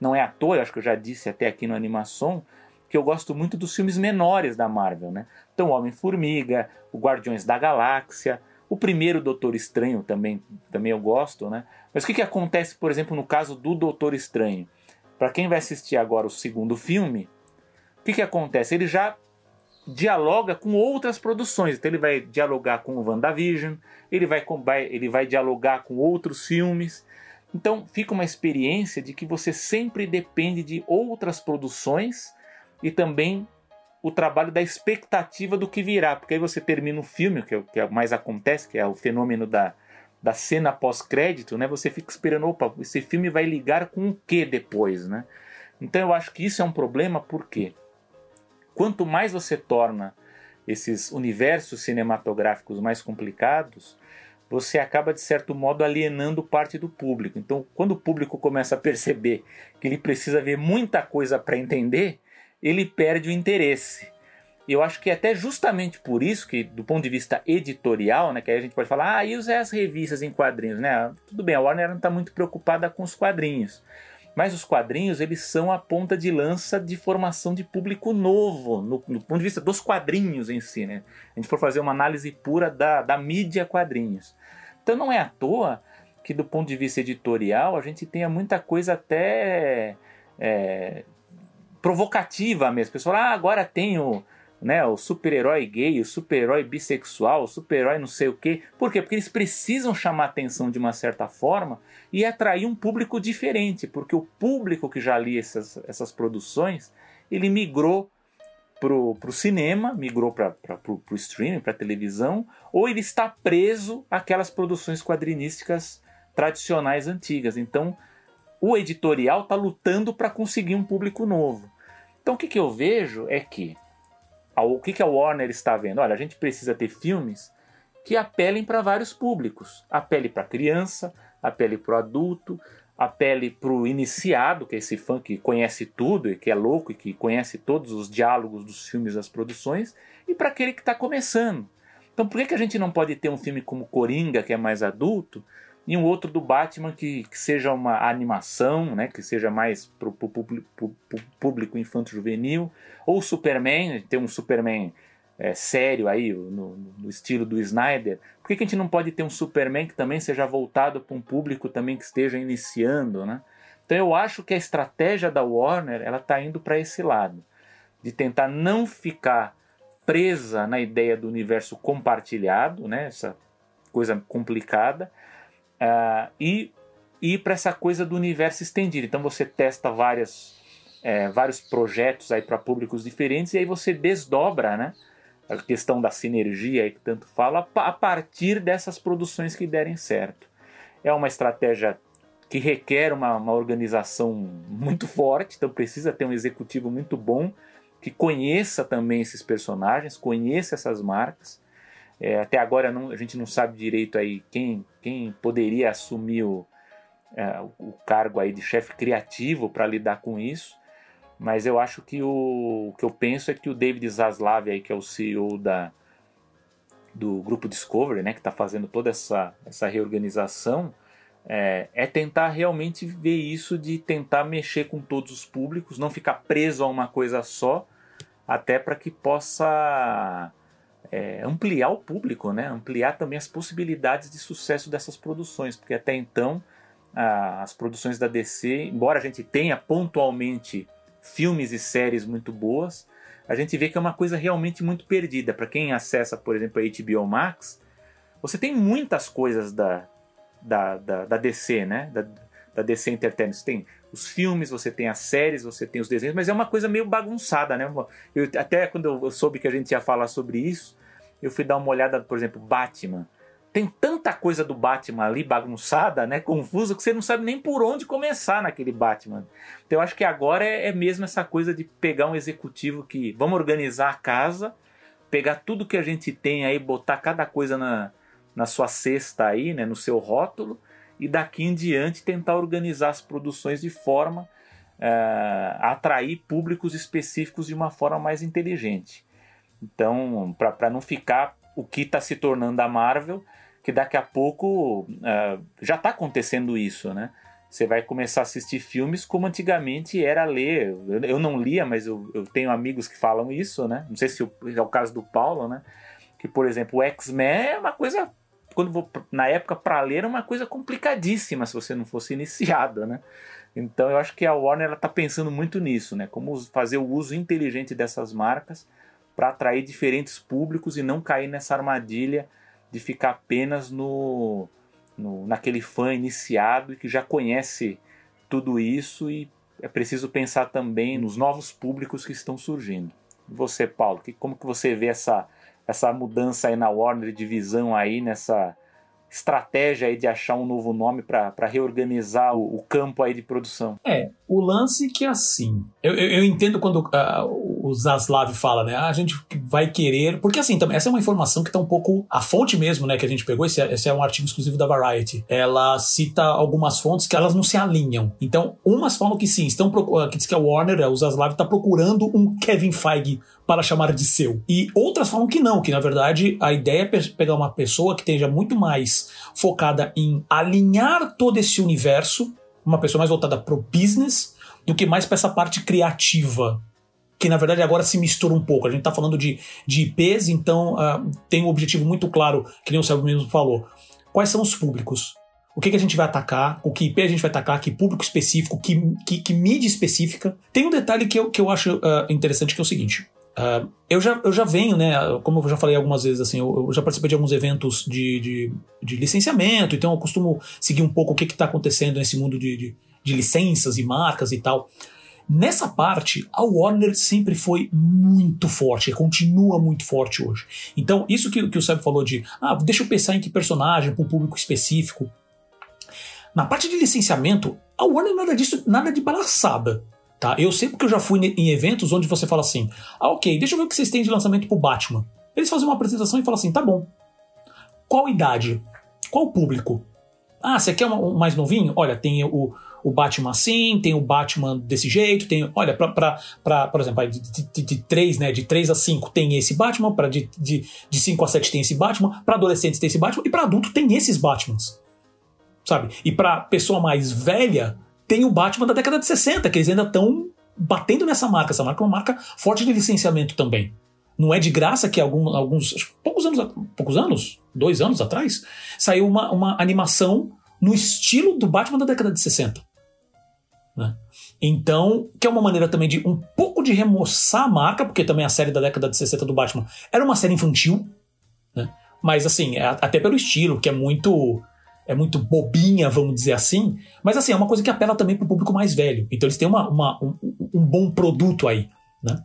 Não é à toa, acho que eu já disse até aqui no Animação, que eu gosto muito dos filmes menores da Marvel, né? Então, Homem-Formiga, o Guardiões da Galáxia, o primeiro Doutor Estranho também, também eu gosto, né? Mas o que, que acontece, por exemplo, no caso do Doutor Estranho? Para quem vai assistir agora o segundo filme, o que, que acontece? Ele já dialoga com outras produções. Então ele vai dialogar com o WandaVision, ele vai, ele vai dialogar com outros filmes. Então fica uma experiência de que você sempre depende de outras produções e também o trabalho da expectativa do que virá, porque aí você termina o filme, que é o que mais acontece, que é o fenômeno da, da cena pós-crédito, né? Você fica esperando, opa, esse filme vai ligar com o que depois, né? Então eu acho que isso é um problema, porque quanto mais você torna esses universos cinematográficos mais complicados, você acaba de certo modo alienando parte do público. Então, quando o público começa a perceber que ele precisa ver muita coisa para entender, ele perde o interesse. E eu acho que é até justamente por isso que, do ponto de vista editorial, né, que aí a gente pode falar, ah, e as revistas em quadrinhos, né? Tudo bem, a Warner não está muito preocupada com os quadrinhos. Mas os quadrinhos, eles são a ponta de lança de formação de público novo, no, no ponto de vista dos quadrinhos em si, né? A gente for fazer uma análise pura da, da mídia quadrinhos. Então não é à toa que, do ponto de vista editorial, a gente tenha muita coisa até é, provocativa mesmo. Pessoal, ah, agora tem o, né, o super-herói gay, o super-herói bissexual, o super-herói não sei o quê. Por quê? Porque eles precisam chamar atenção de uma certa forma e atrair um público diferente, porque o público que já lia essas, essas produções, ele migrou pro, pro cinema, migrou para o streaming, para televisão, ou ele está preso àquelas produções quadrinísticas tradicionais antigas. Então, o editorial está lutando para conseguir um público novo. Então, o que, que eu vejo é que o que, que a Warner está vendo? Olha, a gente precisa ter filmes que apelem para vários públicos. Apele para criança, apele para o adulto, apele para o iniciado, que é esse fã que conhece tudo e que é louco e que conhece todos os diálogos dos filmes das produções, e para aquele que está começando. Então por que, que a gente não pode ter um filme como Coringa, que é mais adulto, e um outro do Batman que, que seja uma animação, né, que seja mais para o público infanto-juvenil, ou Superman, ter um Superman é, sério aí, no, no, estilo do Snyder, por que, que a gente não pode ter um Superman que também seja voltado para um público também que esteja iniciando, né? Então eu acho que a estratégia da Warner ela está indo para esse lado, de tentar não ficar presa na ideia do universo compartilhado, né? Essa coisa complicada, uh, e ir para essa coisa do universo estendido. Então você testa várias, é, vários projetos aí para públicos diferentes e aí você desdobra, né? A questão da sinergia que tanto fala a partir dessas produções que derem certo. É uma estratégia que requer uma, uma organização muito forte, então precisa ter um executivo muito bom que conheça também esses personagens, conheça essas marcas é, até agora não, a gente não sabe direito aí quem, quem poderia assumir o, é, o cargo aí de chefe criativo para lidar com isso. Mas eu acho que o, o, que eu penso é que o David Zaslav aí, que é o CEO da, do grupo Discovery, né, que está fazendo toda essa, essa reorganização, é, é, tentar realmente ver isso de tentar mexer com todos os públicos, não ficar preso a uma coisa só, até para que possa é, ampliar o público, né? ampliar também as possibilidades de sucesso dessas produções, porque até então a, as produções da DC, embora a gente tenha pontualmente filmes e séries muito boas, a gente vê que é uma coisa realmente muito perdida. Para quem acessa, por exemplo, a HBO Max, você tem muitas coisas da, da, da, da DC, né? Da, da DC Entertainment. Você tem os filmes, você tem as séries, você tem os desenhos, mas é uma coisa meio bagunçada, né? Eu, até quando eu soube que a gente ia falar sobre isso, eu fui dar uma olhada, por exemplo, Batman. Tem tanta coisa do Batman ali bagunçada, né, confusa, que você não sabe nem por onde começar naquele Batman. Então eu acho que agora é, é mesmo essa coisa de pegar um executivo que vamos organizar a casa, pegar tudo que a gente tem aí, botar cada coisa na, na sua cesta aí, né, no seu rótulo, e daqui em diante tentar organizar as produções de forma uh, a atrair públicos específicos de uma forma mais inteligente. Então, para não ficar o que está se tornando a Marvel, que daqui a pouco uh, já está acontecendo isso, né? Você vai começar a assistir filmes como antigamente era ler. Eu não lia, mas eu, eu tenho amigos que falam isso, né? Não sei se é o caso do Paulo, né? Que, por exemplo, o X-Men é uma coisa quando vou, na época para ler era uma coisa complicadíssima se você não fosse iniciado, né? Então eu acho que a Warner está pensando muito nisso, né? Como fazer o uso inteligente dessas marcas para atrair diferentes públicos e não cair nessa armadilha de ficar apenas no, no naquele fã iniciado que já conhece tudo isso e é preciso pensar também nos novos públicos que estão surgindo. Você, Paulo, que, como que você vê essa essa mudança aí na Warner de visão aí nessa estratégia aí de achar um novo nome para reorganizar o, o, campo aí de produção? É, o lance que é assim. Eu, eu, eu entendo quando uh, o Zaslav fala, né? Ah, a gente vai querer. Porque assim, também, essa é uma informação que está um pouco. A fonte mesmo, né, que a gente pegou, esse é, esse é um artigo exclusivo da Variety. Ela cita algumas fontes que elas não se alinham. Então, umas falam que sim, estão que diz que a Warner, o Zaslav, está procurando um Kevin Feige para chamar de seu. E outras falam que não, que na verdade a ideia é pegar uma pessoa que esteja muito mais focada em alinhar todo esse universo, uma pessoa mais voltada para o business, do que mais para essa parte criativa. Que na verdade agora se mistura um pouco. A gente está falando de, de IPs, então uh, tem um objetivo muito claro, que nem o Sérgio mesmo falou. Quais são os públicos? o que, que a gente vai atacar, o que IP a gente vai atacar, que público específico, que, que, que mídia específica. Tem um detalhe que eu, que eu acho uh, interessante que é o seguinte: Uh, eu, já, eu já venho, né? Como eu já falei algumas vezes, assim, eu, eu já participei de alguns eventos de, de, de, licenciamento, então eu costumo seguir um pouco o que está acontecendo nesse mundo de, de, de, licenças e marcas e tal. Nessa parte, a Warner sempre foi muito forte, continua muito forte hoje. Então, isso que, que o Seb falou de, ah, deixa eu pensar em que personagem, para um público específico. Na parte de licenciamento, a Warner nada disso, nada de balaçada. Tá? Eu sei porque eu já fui em eventos onde você fala assim: ah, ok, deixa eu ver o que vocês têm de lançamento pro Batman. Eles fazem uma apresentação e falam assim: tá bom. Qual idade? Qual público? Ah, você quer um mais novinho? Olha, tem o, o Batman assim, tem o Batman desse jeito, tem. Olha, pra, pra, pra por exemplo, de, de, de 3, né? De 3 a 5 tem esse Batman, pra de, de, de 5 a 7 tem esse Batman, pra adolescentes tem esse Batman, e pra adulto tem esses Batmans. Sabe? E pra pessoa mais velha, tem o Batman da década de 60, que eles ainda estão batendo nessa marca. Essa marca é uma marca forte de licenciamento também. Não é de graça que algum, alguns. Poucos anos, poucos anos? Dois anos atrás? Saiu uma, uma animação no estilo do Batman da década de 60. Né? Então, que é uma maneira também de um pouco de remoçar a marca, porque também a série da década de 60 do Batman era uma série infantil, né? mas assim, é até pelo estilo, que é muito é muito bobinha, vamos dizer assim, mas assim, é uma coisa que apela também para o público mais velho. Então eles têm uma, uma um, um, bom produto aí, né?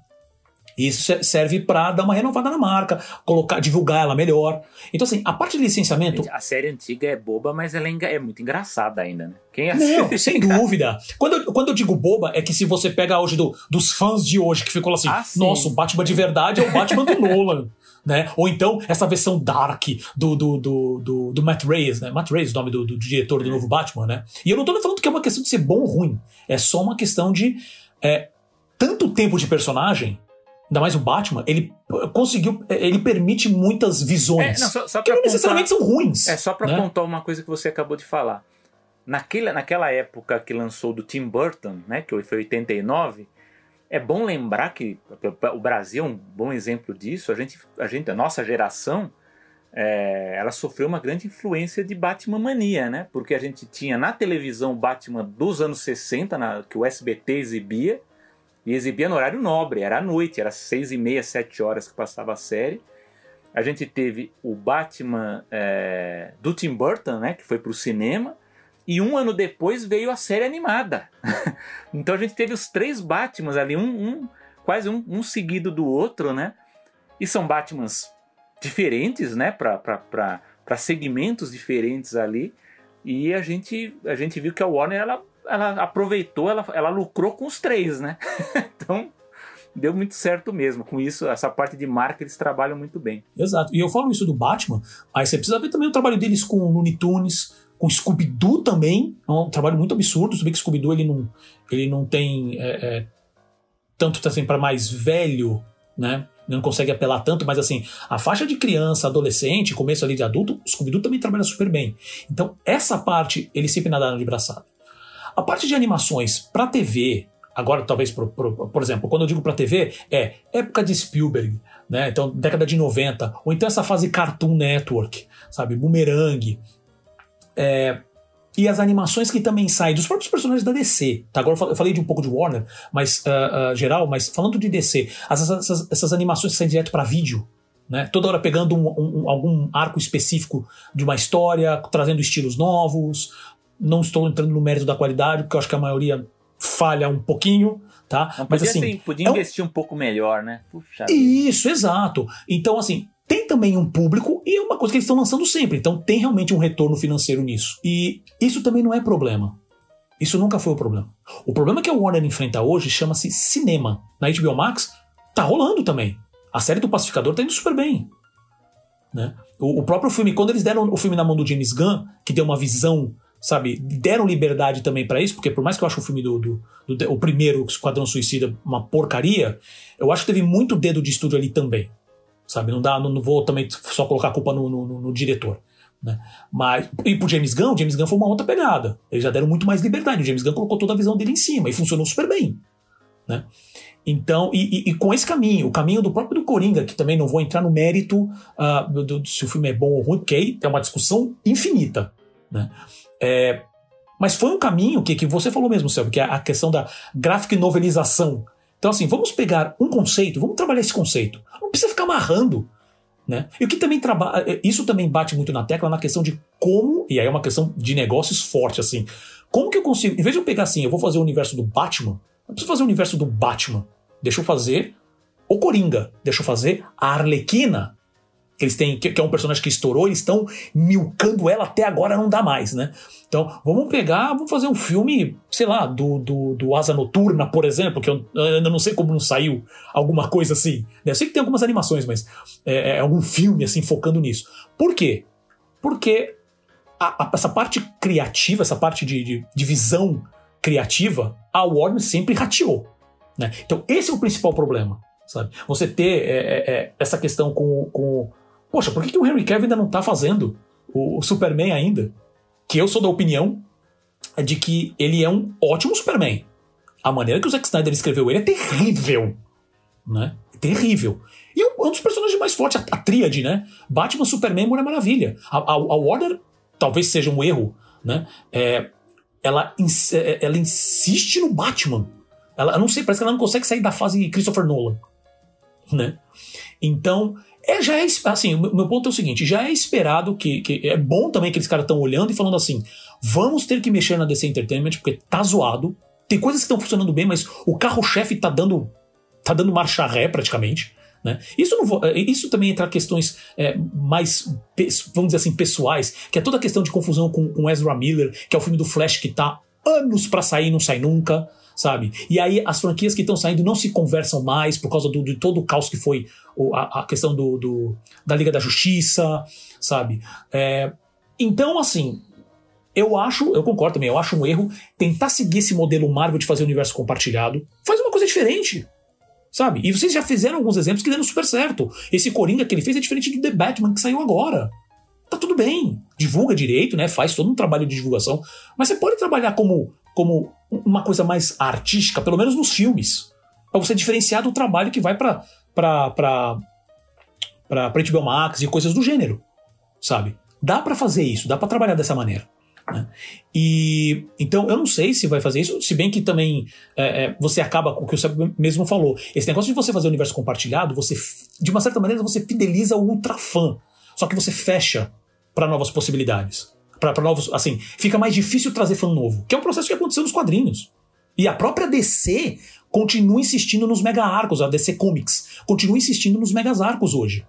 E isso serve para dar uma renovada na marca, colocar, divulgar ela melhor. Então, assim, a parte de licenciamento. A série antiga é boba, mas ela é, é muito engraçada ainda, né? Quem Não, sem dúvida. Quando eu, quando eu digo boba, é que se você pega hoje do, dos fãs de hoje, que ficou assim, ah, nossa, o Batman de verdade é o Batman do Nolan né? Ou então essa versão dark do, do, do, do, do Matt Reeves, né? Matt Reeves, o nome do, do, diretor do novo Batman, né? E eu não tô falando que é uma questão de ser bom ou ruim. É só uma questão de é, tanto tempo de personagem ainda mais o Batman, ele conseguiu, ele permite muitas visões. É, não, só, só que não necessariamente são ruins. É só para né? apontar uma coisa que você acabou de falar. Naquela, naquela época que lançou do Tim Burton, né, que foi 89, é bom lembrar que o Brasil é um bom exemplo disso. A gente, a, gente, a nossa geração, é, ela sofreu uma grande influência de Batman mania, né? Porque a gente tinha na televisão o Batman dos anos 60, na, que o SBT exibia, e exibia no horário nobre, era à noite, era seis e meia, sete horas que passava a série. A gente teve o Batman é, do Tim Burton, né? Que foi para o cinema. E um ano depois veio a série animada. então a gente teve os três Batmans ali, um, um quase um, um, seguido do outro, né? E são Batmans diferentes, né? Para segmentos diferentes ali. E a gente, a gente viu que a Warner ela, ela aproveitou, ela, ela lucrou com os três, né? então deu muito certo mesmo. Com isso, essa parte de marca eles trabalham muito bem. Exato. E eu falo isso do Batman, aí você precisa ver também o trabalho deles com o Looney Tunes, com Scooby-Doo também, é um trabalho muito absurdo. Você vê que Scooby-Doo ele não, ele não tem é, é, tanto assim para mais velho, né? Não consegue apelar tanto, mas assim, a faixa de criança, adolescente, começo ali de adulto, Scooby-Doo também trabalha super bem. Então, essa parte, eles sempre nadaram de braçada. A parte de animações para TV, agora talvez, por, por, por exemplo, quando eu digo para TV, é época de Spielberg, né? Então, década de 90, ou então essa fase Cartoon Network, sabe? Boomerang, é, e as animações que também saem dos próprios personagens da DC. Tá? Agora eu falei de um pouco de Warner, mas uh, uh, geral, mas falando de DC, essas, essas, essas animações que saem direto para vídeo. Né? Toda hora pegando um, um, algum arco específico de uma história, trazendo estilos novos. Não estou entrando no mérito da qualidade, porque eu acho que a maioria falha um pouquinho. Tá? Não, Mas assim, podia é um... investir um pouco melhor, né? Puxa Isso, exato. Então, assim, tem também um público e é uma coisa que eles estão lançando sempre. Então tem realmente um retorno financeiro nisso. E isso também não é problema. Isso nunca foi o problema. O problema que a Warner enfrenta hoje chama-se cinema. Na HBO Max tá rolando também. A série do Pacificador tá indo super bem. Né? O, o, próprio filme, quando eles deram o filme na mão do James Gunn, que deu uma visão, sabe, deram liberdade também para isso, porque por mais que eu ache o filme do, do, do, o primeiro Esquadrão Suicida uma porcaria, eu acho que teve muito dedo de estúdio ali também, sabe? Não dá, não, não vou também só colocar a culpa no, no, no diretor. Né? Mas, e pro James Gunn, o James Gunn foi uma outra pegada. Eles já deram muito mais liberdade. O James Gunn colocou toda a visão dele em cima e funcionou super bem. Né? Então, e, e, e, com esse caminho, o caminho do próprio do Coringa, que também não vou entrar no mérito uh, do, do, se o filme é bom ou ruim, porque aí é uma discussão infinita. Né? É, mas foi um caminho que, que você falou mesmo, Selby, que é a questão da gráfica novelização. Então, assim, vamos pegar um conceito, vamos trabalhar esse conceito. Não precisa ficar amarrando. Né? E o que também trabalha. Eh, isso também bate muito na tecla na questão de como, e aí é uma questão de negócios forte, assim. Como que eu consigo. Em vez de eu pegar assim, eu vou fazer o universo do Batman, não preciso fazer o universo do Batman. Deixa eu fazer o Coringa. Deixa eu fazer a Arlequina. Eles têm, que, que é um personagem que estourou, eles estão milcando ela até agora não dá mais, né? Então, vamos pegar, vamos fazer um filme, sei lá, do, do, do Asa Noturna, por exemplo, que eu ainda não sei como não saiu alguma coisa assim. Né? Eu sei que tem algumas animações, mas é, é algum filme assim focando nisso. Por quê? Porque a, a, essa parte criativa, essa parte de, de, de visão criativa, a Warner sempre rateou. Né? Então, esse é o principal problema. Sabe? Você ter é, é, é, essa questão com, com. Poxa, por que, que o Henry Cavill ainda não está fazendo o, o, Superman ainda? Que eu sou da opinião de que ele é um ótimo Superman. A maneira que o Zack Snyder escreveu ele é terrível. Né? Terrível. E um, um dos personagens mais fortes, a, a tríade, né? Batman, Superman e Mulher Maravilha. A, a, a Warner talvez seja um erro, né? É, ela, é, ela insiste no Batman. Ela, eu não sei, parece que ela não consegue sair da fase Christopher Nolan. Né? Então, é, já é, assim, o meu ponto é o seguinte, já é esperado que, que é bom também que aqueles caras estão olhando e falando assim, vamos ter que mexer na DC Entertainment porque tá zoado, tem coisas que estão funcionando bem, mas o carro-chefe tá dando tá dando marcha ré praticamente, né? Isso, vou, é, isso também entra questões é, mais, vamos dizer assim, pessoais, que é toda a questão de confusão com, com Ezra Miller, que é o filme do Flash que tá anos para sair e não sai nunca, sabe? E aí as franquias que estão saindo não se conversam mais por causa do, de todo o caos que foi a, a questão do, do, da Liga da Justiça, sabe? É, então, assim, eu acho, eu concordo também, eu acho um erro tentar seguir esse modelo Marvel de fazer universo compartilhado. Faz uma coisa diferente. Sabe? E vocês já fizeram alguns exemplos que deram super certo. Esse Coringa que ele fez é diferente do The Batman que saiu agora. Tá tudo bem. Divulga direito, né? Faz todo um trabalho de divulgação. Mas você pode trabalhar como, como uma coisa mais artística, pelo menos nos filmes. Pra você diferenciar do trabalho que vai pra, pra, pra, pra, HBO Max e coisas do gênero. Sabe? Dá para fazer isso, dá para trabalhar dessa maneira. Né? E então eu não sei se vai fazer isso, se bem que também é, é, você acaba com o que você mesmo falou. Esse negócio de você fazer o universo compartilhado, você de uma certa maneira você fideliza o ultra fã, só que você fecha para novas possibilidades, para novos, assim, fica mais difícil trazer fã novo, que é um processo que aconteceu nos quadrinhos. E a própria DC continua insistindo nos mega arcos, a DC Comics continua insistindo nos mega arcos hoje.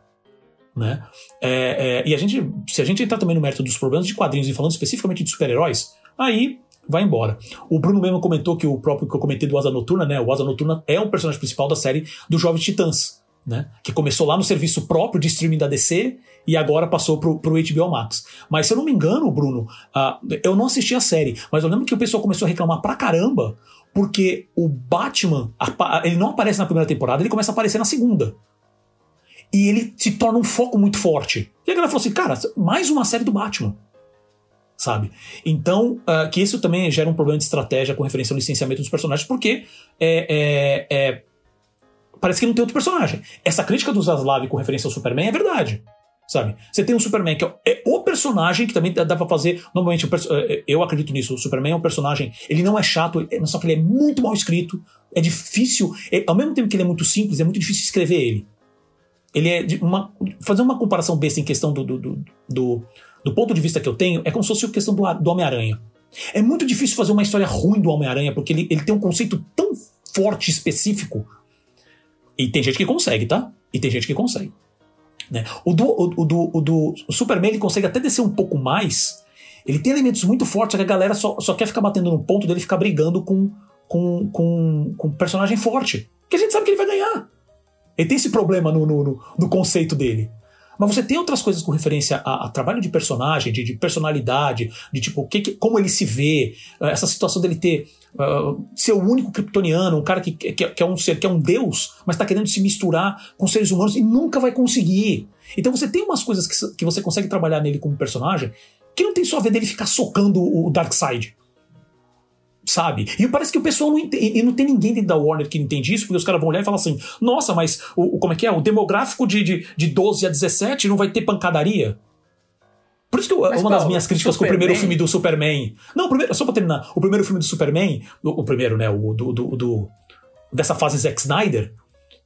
Né? É, é, e a gente, se a gente entrar também no mérito dos problemas de quadrinhos e falando especificamente de super-heróis, aí vai embora. O Bruno mesmo comentou que o próprio que eu comentei do Asa Noturna, né? O Asa Noturna é um personagem principal da série dos Jovens Titãs, né? Que começou lá no serviço próprio de streaming da DC e agora passou pro, pro HBO Max. Mas se eu não me engano, Bruno, uh, eu não assisti a série, mas eu lembro que o pessoal começou a reclamar pra caramba porque o Batman, ele não aparece na primeira temporada, ele começa a aparecer na segunda e ele se torna um foco muito forte. E a galera falou assim, cara, mais uma série do Batman. Sabe? Então, uh, que isso também gera um problema de estratégia com referência ao licenciamento dos personagens, porque é, é, é, parece que não tem outro personagem. Essa crítica do Zaslav com referência ao Superman é verdade. Sabe? Você tem um Superman que é o personagem que também dá pra fazer. Normalmente, eh, eu acredito nisso. O Superman é um personagem. Ele não é chato, só que ele é muito mal escrito. É difícil. É, ao mesmo tempo que ele é muito simples, é muito difícil escrever ele ele é uma, fazer uma comparação besta em questão do, do, do, do, do ponto de vista que eu tenho, é como se fosse a questão do, do Homem-Aranha. É muito difícil fazer uma história ruim do Homem-Aranha, porque ele, ele tem um conceito tão forte, específico. E tem gente que consegue, tá? E tem gente que consegue. Né? O, do, o, do, o do Superman ele consegue até descer um pouco mais. Ele tem elementos muito fortes, só que a galera só, só quer ficar batendo no ponto dele ficar brigando com, com, com, com um personagem forte. Que a gente sabe que ele vai ganhar. Ele tem esse problema no, no, no, no conceito dele. Mas você tem outras coisas com referência a, a trabalho de personagem, de, de personalidade, de tipo, que, que, como ele se vê, essa situação dele ter. Uh, ser o único kryptoniano, um cara que, que, que, é um ser, que é um deus, mas está querendo se misturar com seres humanos e nunca vai conseguir. Então você tem umas coisas que, que você consegue trabalhar nele como personagem que não tem só a ver dele ficar socando o Darkseid sabe? E parece que o pessoal não entende, e não tem ninguém dentro da Warner que entende isso, porque os caras vão olhar e falar assim: nossa, mas o, o, como é que é? O demográfico de, de, de 12 a 17 não vai ter pancadaria? Por isso que eu, uma das minhas críticas Superman. com o primeiro filme do Superman. Não, primeiro, só pra terminar, o primeiro filme do Superman, o, o primeiro, né? O do, do, do, dessa fase Zack Snyder,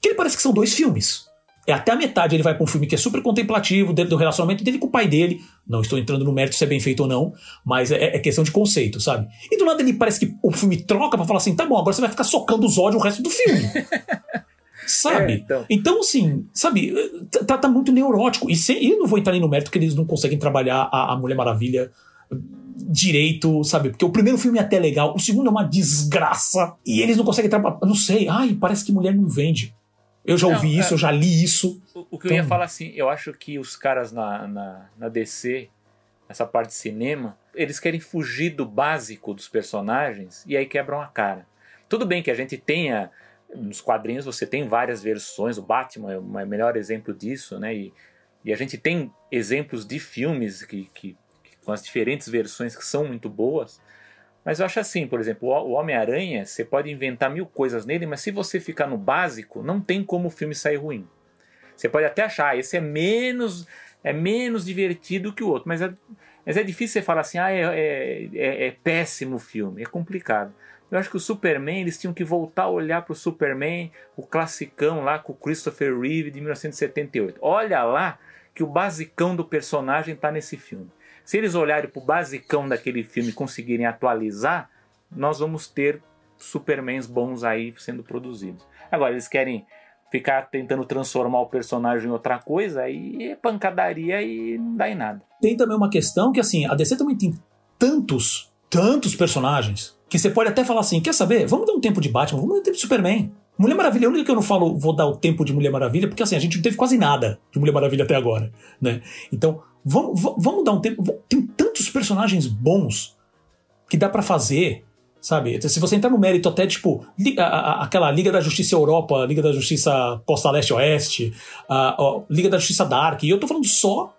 que ele parece que são dois filmes. É até a metade ele vai para um filme que é super contemplativo, dentro do relacionamento dele com o pai dele. Não estou entrando no mérito se é bem feito ou não, mas é, é questão de conceito, sabe? E do nada ele parece que o filme troca para falar assim: tá bom, agora você vai ficar socando os olhos o resto do filme. sabe? É, então. então. assim, sabe, tá, tá muito neurótico. E, sem, e não vou entrar nem no mérito que eles não conseguem trabalhar a, a Mulher Maravilha direito, sabe? Porque o primeiro filme é até legal, o segundo é uma desgraça. E eles não conseguem trabalhar. Não sei, ai, parece que mulher não vende. Eu já ouvi não, isso, é, eu já li isso. O, o que então... eu ia então falar assim, eu acho que os caras na, na, na DC, nessa parte de cinema, eles querem fugir do básico dos personagens e aí quebram a cara. Tudo bem que a gente tenha. Nos quadrinhos você tem várias versões, o Batman é o melhor exemplo disso, né? E, e a gente tem exemplos de filmes que, que, que, com as diferentes versões que são muito boas. Mas eu acho assim, por exemplo, o Homem-Aranha, você pode inventar mil coisas nele, mas se você ficar no básico, não tem como o filme sair ruim. Você pode até achar, ah, esse é menos é menos divertido que o outro, mas é, mas é difícil você falar assim, ah, é, é, é, é péssimo o filme, é complicado. Eu acho que o Superman, eles tinham que voltar a olhar para o Superman, o classicão lá com o Christopher Reeve de 1978. Olha lá que o basicão do personagem está nesse filme. Se eles olharem para o basicão daquele filme e conseguirem atualizar, nós vamos ter Supermans bons aí sendo produzidos. Agora, eles querem ficar tentando transformar o personagem em outra coisa, aí é pancadaria e não dá em nada. Tem também uma questão que, assim, a DC também tem tantos, tantos personagens, que você pode até falar assim: quer saber? Vamos dar um tempo de Batman, vamos dar um tempo de Superman. Mulher Maravilha, a única que eu não falo vou dar o tempo de Mulher Maravilha, porque assim, a gente não teve quase nada de Mulher Maravilha até agora, né? Então, vamos, vamos dar um tempo. Tem tantos personagens bons que dá para fazer, sabe? Se você entrar no mérito até, tipo, a, a, aquela Liga da Justiça Europa, Liga da Justiça Costa Leste-Oeste, a, Liga da Justiça Dark, e eu tô falando só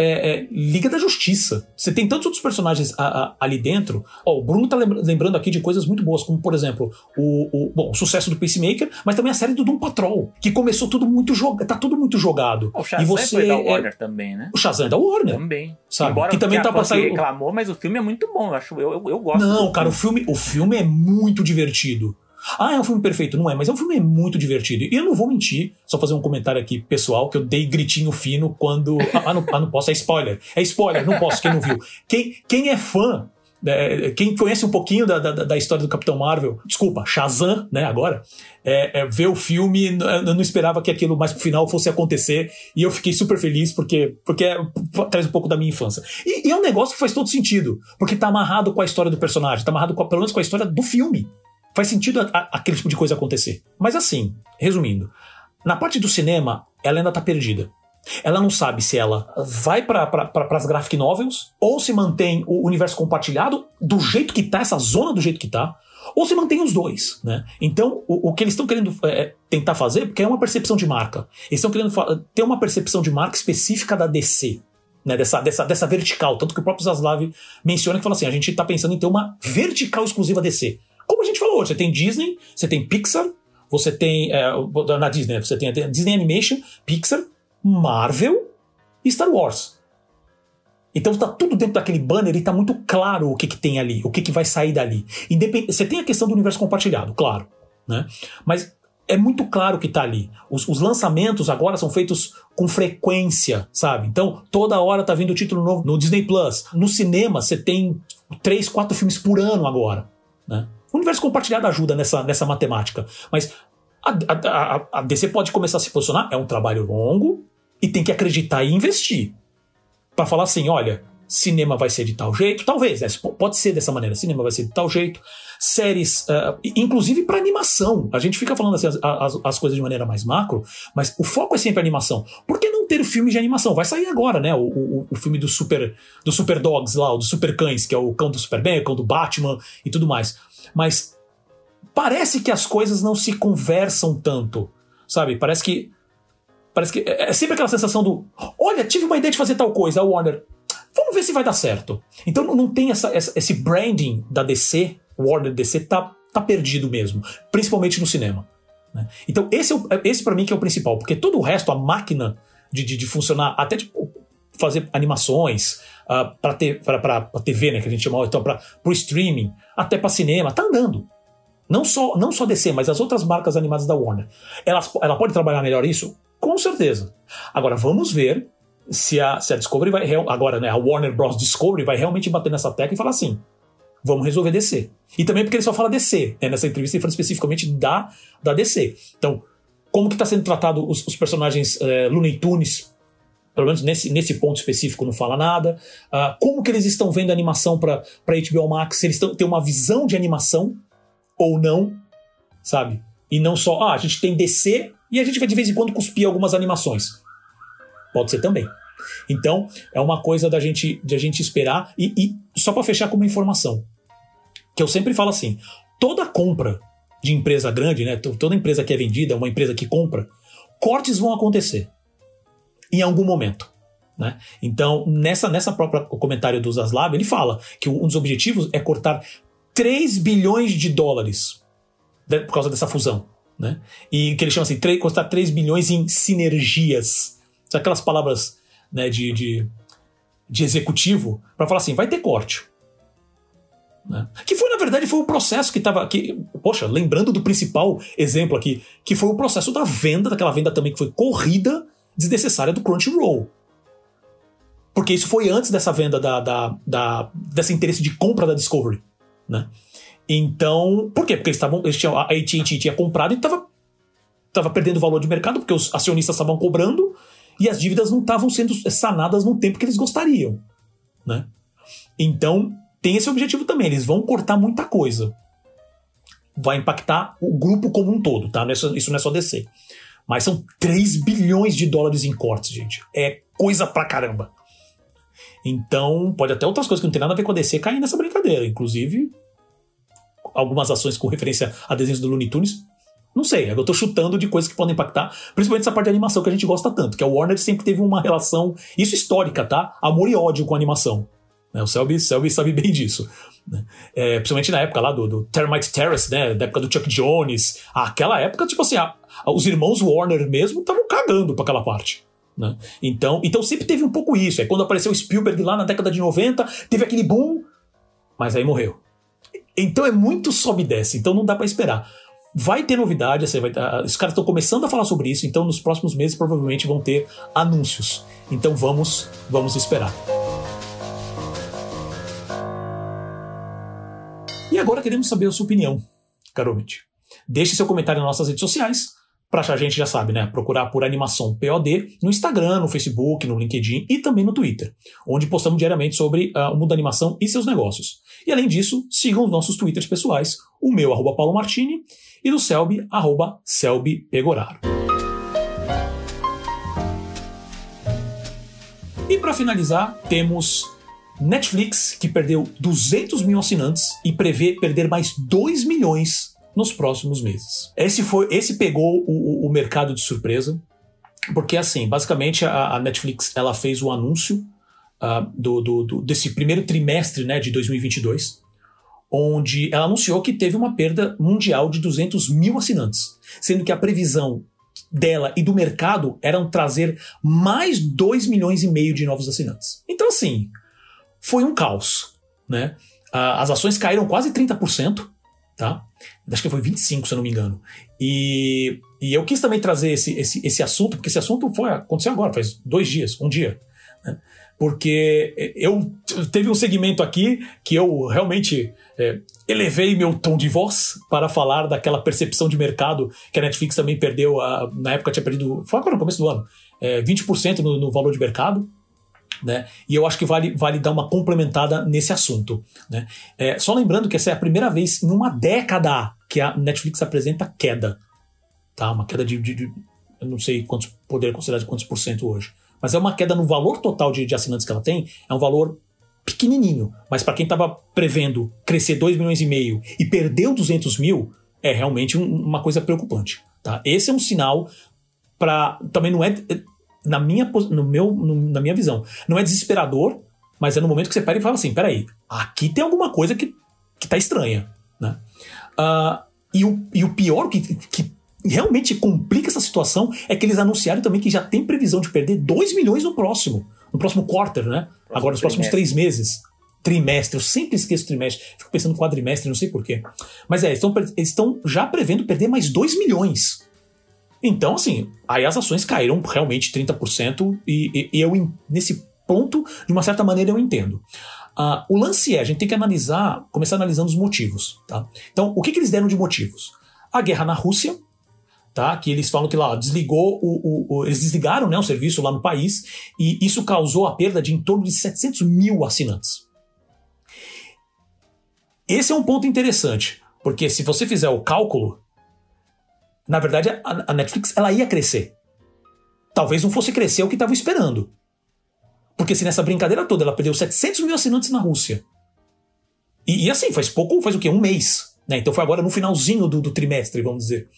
é, é, Liga da Justiça. Você tem tantos outros personagens a, a, ali dentro. Ó, o Bruno tá lembrando aqui de coisas muito boas, como por exemplo o, o, bom, o sucesso do Peacemaker, mas também a série do Doom Patrol, que começou tudo muito jogado, tá tudo muito jogado. O Shazam e você, foi da é Warner é, também, né? O Shazam é da Warner. Também. Sabe? Embora que também tá passando. reclamou, mas o filme é muito bom. Eu acho, eu, eu, eu gosto. Não, cara, o filme, o filme é muito divertido. Ah, é um filme perfeito. Não é, mas é um filme muito divertido. E eu não vou mentir, só fazer um comentário aqui pessoal, que eu dei gritinho fino quando. Ah, não, ah, não posso, é spoiler. É spoiler, não posso, quem não viu. Quem, quem é fã é, quem conhece um pouquinho da, da, da, história do Capitão Marvel, desculpa, Shazam, né, agora, é, é, vê o filme, eu não esperava que aquilo mais pro final fosse acontecer, e eu fiquei super feliz porque, porque é, traz um pouco da minha infância. E, e, é um negócio que faz todo sentido, porque tá amarrado com a história do personagem, tá amarrado com, pelo menos com a história do filme. Faz sentido a, a, aquele tipo de coisa acontecer. Mas assim, resumindo, na parte do cinema, ela ainda tá perdida. Ela não sabe se ela vai para pra, as graphic novels ou se mantém o universo compartilhado do jeito que tá, essa zona do jeito que tá, ou se mantém os dois, né? Então, o, o que eles estão querendo é, tentar fazer, porque é uma percepção de marca, eles estão querendo ter uma percepção de marca específica da DC, né, dessa, dessa, dessa vertical. Tanto que o próprio Zaslav menciona que fala assim: a gente está pensando em ter uma vertical exclusiva DC. Como a gente falou, você tem Disney, você tem Pixar, você tem. É, na Disney, né, você tem Disney Animation, Pixar, Marvel e Star Wars. Então tá tudo dentro daquele banner e tá muito claro o que, que tem ali, o que, que vai sair dali. Independ... Você tem a questão do universo compartilhado, claro. Né? Mas é muito claro que tá ali. Os, os, lançamentos agora são feitos com frequência, sabe? Então, toda hora tá vindo título novo no Disney Plus. No cinema, você tem três, quatro filmes por ano agora. Né? O universo compartilhado ajuda nessa, nessa matemática. Mas a, a, a, DC pode começar a se posicionar. É um trabalho longo, e tem que acreditar e investir. Para falar assim, olha, cinema vai ser de tal jeito, talvez, né? pode ser dessa maneira, cinema vai ser de tal jeito, séries, uh, inclusive para animação. A gente fica falando assim, as, as, as, coisas de maneira mais macro, mas o foco é sempre animação. Por que não ter filme de animação? Vai sair agora, né? O, o, o filme do Super, do Super Dogs lá, o do Super Cães, que é o cão do Superman, o cão do Batman e tudo mais. Mas parece que as coisas não se conversam tanto, sabe? Parece que Parece que é, é sempre aquela sensação do: olha, tive uma ideia de fazer tal coisa, a Warner. Vamos ver se vai dar certo. Então não tem essa, essa, esse branding da DC, Warner DC, tá, tá perdido mesmo, principalmente no cinema. Né? Então esse, é, esse para mim que é o principal, porque todo o resto, a máquina de, de, de funcionar, até de fazer animações uh, para TV, né, que a gente chama, então para o streaming, até para cinema, tá andando. Não só, não só DC, mas as outras marcas animadas da Warner. Ela, ela pode trabalhar melhor isso? Com certeza. Agora vamos ver se a, se a Discovery vai. Agora, né, a Warner Bros. Discovery vai realmente bater nessa tecla e falar assim: vamos resolver DC. E também porque ele só fala DC. Né, nessa entrevista ele fala especificamente da, da DC. Então, como que está sendo tratado os, os personagens é, Looney Tunes pelo menos nesse, nesse ponto específico não fala nada. Uh, como que eles estão vendo a animação para HBO Max? Se eles têm uma visão de animação ou não, sabe? E não só, ah, a gente tem DC e a gente vai de vez em quando cuspir algumas animações. Pode ser também. Então, é uma coisa da gente, de a gente esperar. E, e só para fechar com uma informação, que eu sempre falo assim: toda compra de empresa grande, né? Toda empresa que é vendida, uma empresa que compra, cortes vão acontecer em algum momento. Né? Então, nessa, nessa própria comentário do Zaslav, ele fala que um dos objetivos é cortar 3 bilhões de dólares por causa dessa fusão. Né? E que ele chama assim, custar 3 bilhões em sinergias. São aquelas palavras né, de, de, de executivo para falar assim, vai ter corte. Né? Que foi, na verdade, foi o processo que estava. Que, poxa, lembrando do principal exemplo aqui, que foi o processo da venda, daquela venda também que foi corrida desnecessária do Crunchyroll. Porque isso foi antes dessa venda da, da, da desse interesse de compra da Discovery. Né? Então, por quê? Porque eles estavam, eles tinham, a AT&T tinha comprado e estava tava perdendo valor de mercado porque os acionistas estavam cobrando e as dívidas não estavam sendo sanadas no tempo que eles gostariam, né? Então, tem esse objetivo também, eles vão cortar muita coisa. Vai impactar o grupo como um todo, tá? Isso, isso não é só DC. Mas são 3 bilhões de dólares em cortes, gente. É coisa pra caramba. Então, pode até outras coisas que não tem nada a ver com a DC cair nessa brincadeira. Inclusive, algumas ações com referência a desenhos do Looney Tunes. Não sei, eu tô chutando de coisas que podem impactar, principalmente essa parte de animação que a gente gosta tanto, que a Warner sempre teve uma relação, isso histórica, tá? Amor e ódio com a animação. Né? O Selby, Selby sabe bem disso. Né? É, principalmente na época lá do, do Termite Terrace, né? Da época do Chuck Jones. Aquela época, tipo assim, a, os irmãos Warner mesmo estavam cagando pra aquela parte. Né? Então, então sempre teve um pouco isso. É quando apareceu Spielberg lá na década de 90, teve aquele boom, mas aí morreu. Então é muito sobe e desce, então não dá para esperar. Vai ter novidade, assim, vai, uh, os caras estão começando a falar sobre isso, então nos próximos meses provavelmente vão ter anúncios. Então vamos, vamos esperar. E agora queremos saber a sua opinião, ouvinte. Deixe seu comentário nas nossas redes sociais para achar a gente já sabe, né? Procurar por Animação POD no Instagram, no Facebook, no LinkedIn e também no Twitter, onde postamos diariamente sobre uh, o mundo da animação e seus negócios. E além disso, sigam os nossos Twitters pessoais, o meu, arroba Paulo Martini, e do Selby, arroba Selby Pegoraro. E para finalizar, temos Netflix, que perdeu 200 mil assinantes e prevê perder mais 2 milhões nos próximos meses. Esse foi, esse pegou o, o mercado de surpresa, porque assim, basicamente a, a Netflix ela fez o anúncio uh, do, do, do, desse primeiro trimestre né, de 2022, onde ela anunciou que teve uma perda mundial de 200 mil assinantes, sendo que a previsão dela e do mercado eram trazer mais 2 milhões e meio de novos assinantes. Então, assim, foi um caos. Né? Uh, as ações caíram quase 30%, tá? Acho que foi 25, se eu não me engano. E, e eu quis também trazer esse, esse, esse assunto, porque esse assunto foi aconteceu agora, faz dois dias, um dia. Né? porque eu teve um segmento aqui que eu realmente é, elevei meu tom de voz para falar daquela percepção de mercado que a Netflix também perdeu, a, na época tinha perdido, foi agora no começo do ano, é, 20% no, no valor de mercado, né? E eu acho que vale, vale dar uma complementada nesse assunto. Né? É, só lembrando que essa é a primeira vez em uma década que a Netflix apresenta queda. Tá? Uma queda de, de, de eu não sei quantos poder considerar de quantos por cento hoje. Mas é uma queda no valor total de, de assinantes que ela tem, é um valor pequenininho. Mas para quem estava prevendo crescer 2 milhões e meio e perdeu 200 mil, é realmente um, uma coisa preocupante. Tá? Esse é um sinal para. Também não é. Na minha, no meu, no, na minha visão, não é desesperador, mas é no momento que você pega e fala assim: peraí, aqui tem alguma coisa que, que tá estranha. Né? Uh, e, o, e o pior que, que realmente complica essa situação é que eles anunciaram também que já tem previsão de perder 2 milhões no próximo, no próximo quarter, né? Próximo Agora, nos próximos três meses. Trimestre, eu sempre esqueço trimestre, fico pensando quadrimestre, não sei porquê. Mas é, eles estão já prevendo perder mais 2 milhões. Então, assim, aí as ações caíram realmente 30%, e, e, e eu, nesse ponto, de uma certa maneira, eu entendo. Uh, o lance é, a gente tem que analisar, começar analisando os motivos. Tá? Então, o que, que eles deram de motivos? A guerra na Rússia, tá? Que eles falam que lá desligou o, o, o, eles desligaram né, o serviço lá no país e isso causou a perda de em torno de 700 mil assinantes. Esse é um ponto interessante, porque se você fizer o cálculo, na verdade a, Netflix ela ia crescer. Talvez não fosse crescer o que estava esperando. Porque se nessa brincadeira toda ela perdeu 700 mil assinantes na Rússia. E, e assim, faz pouco, faz o quê? Um mês. Né? Então foi agora no finalzinho do, do trimestre, vamos dizer.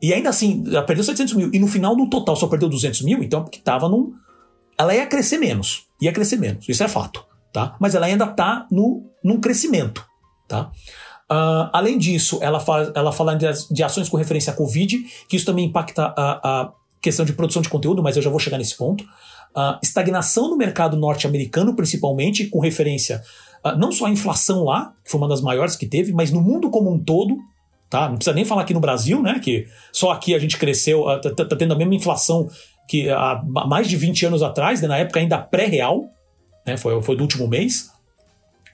E ainda assim, ela perdeu 700 mil. E no final, no total, só perdeu 200 mil. Então, porque tava num. Ela ia crescer menos. Ia crescer menos. Isso é fato. Tá? Mas ela ainda tá no, num crescimento. Tá? Uh, além disso, ela, fala, ela fala de, de, ações com referência à Covid, que isso também impacta a, a questão de produção de conteúdo, mas eu já vou chegar nesse ponto. Uh, estagnação no mercado norte-americano, principalmente, com referência uh, não só à inflação lá, que foi uma das maiores que teve, mas no mundo como um todo, tá? Não precisa nem falar aqui no Brasil, né? Que só aqui a gente cresceu, tá, tá, tá tendo a mesma inflação que há mais de 20 anos atrás, né? na época ainda pré-real, né? Foi, foi do último mês.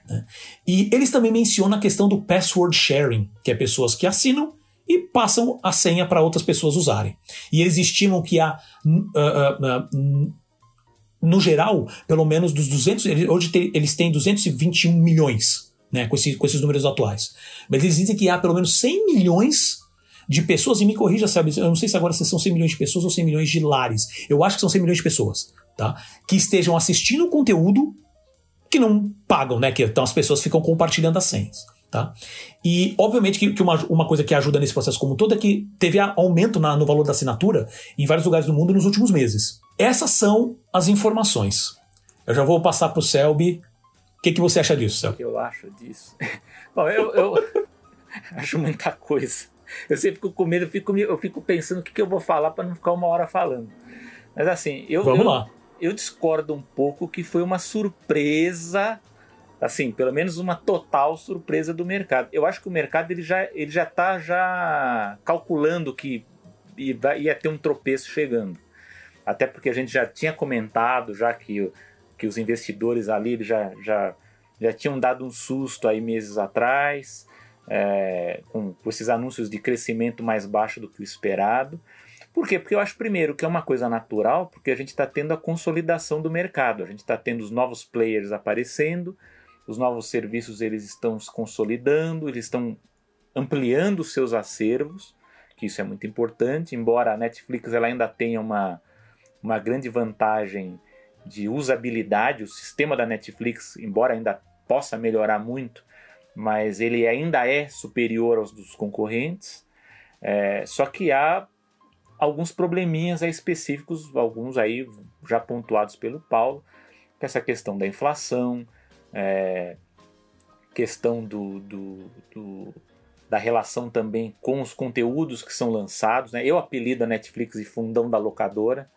Né? E eles também mencionam a questão do password sharing, que é pessoas que assinam e passam a senha para outras pessoas usarem. E eles estimam que há, uh, uh, uh, no geral, pelo menos dos 200, hoje eles têm 221 milhões né, com, esse, com esses números atuais. Mas eles dizem que há pelo menos 100 milhões de pessoas, e me corrija, sabe? Eu não sei se agora são 100 milhões de pessoas ou 100 milhões de lares. Eu acho que são 100 milhões de pessoas, tá? Que estejam assistindo o conteúdo que não pagam, né? Que, então as pessoas ficam compartilhando as senhas. Tá? E, obviamente, que, que uma, uma, coisa que ajuda nesse processo como todo é que teve aumento na, no valor da assinatura em vários lugares do mundo nos últimos meses. Essas são as informações. Eu já vou passar para o Selby que, que você acha disso, Céu? O que eu acho disso? Bom, eu, eu acho muita coisa. Eu sempre fico com medo, eu fico, eu fico pensando o que, que eu vou falar para não ficar uma hora falando. Mas assim, eu, Vamos eu, lá. Eu discordo um pouco que foi uma surpresa, assim, pelo menos uma total surpresa do mercado. Eu acho que o mercado ele já ele já está já calculando que ia ter um tropeço chegando. Até porque a gente já tinha comentado já que que os investidores ali já, já, já tinham dado um susto aí meses atrás, é, com, com esses anúncios de crescimento mais baixo do que o esperado. Por quê? Porque eu acho, primeiro, que é uma coisa natural, porque a gente está tendo a consolidação do mercado, a gente está tendo os novos players aparecendo, os novos serviços eles estão se consolidando, eles estão ampliando os seus acervos, que isso é muito importante, embora a Netflix ela ainda tenha uma, uma grande vantagem de usabilidade. O sistema da Netflix, embora ainda possa melhorar muito, mas ele ainda é superior aos dos concorrentes. É, só que há alguns probleminhas específicos, alguns aí já pontuados pelo Paulo, que é essa questão da inflação, é, questão do, do, do, da relação também com os conteúdos que são lançados. Né? Eu apelido a Netflix de fundão da locadora,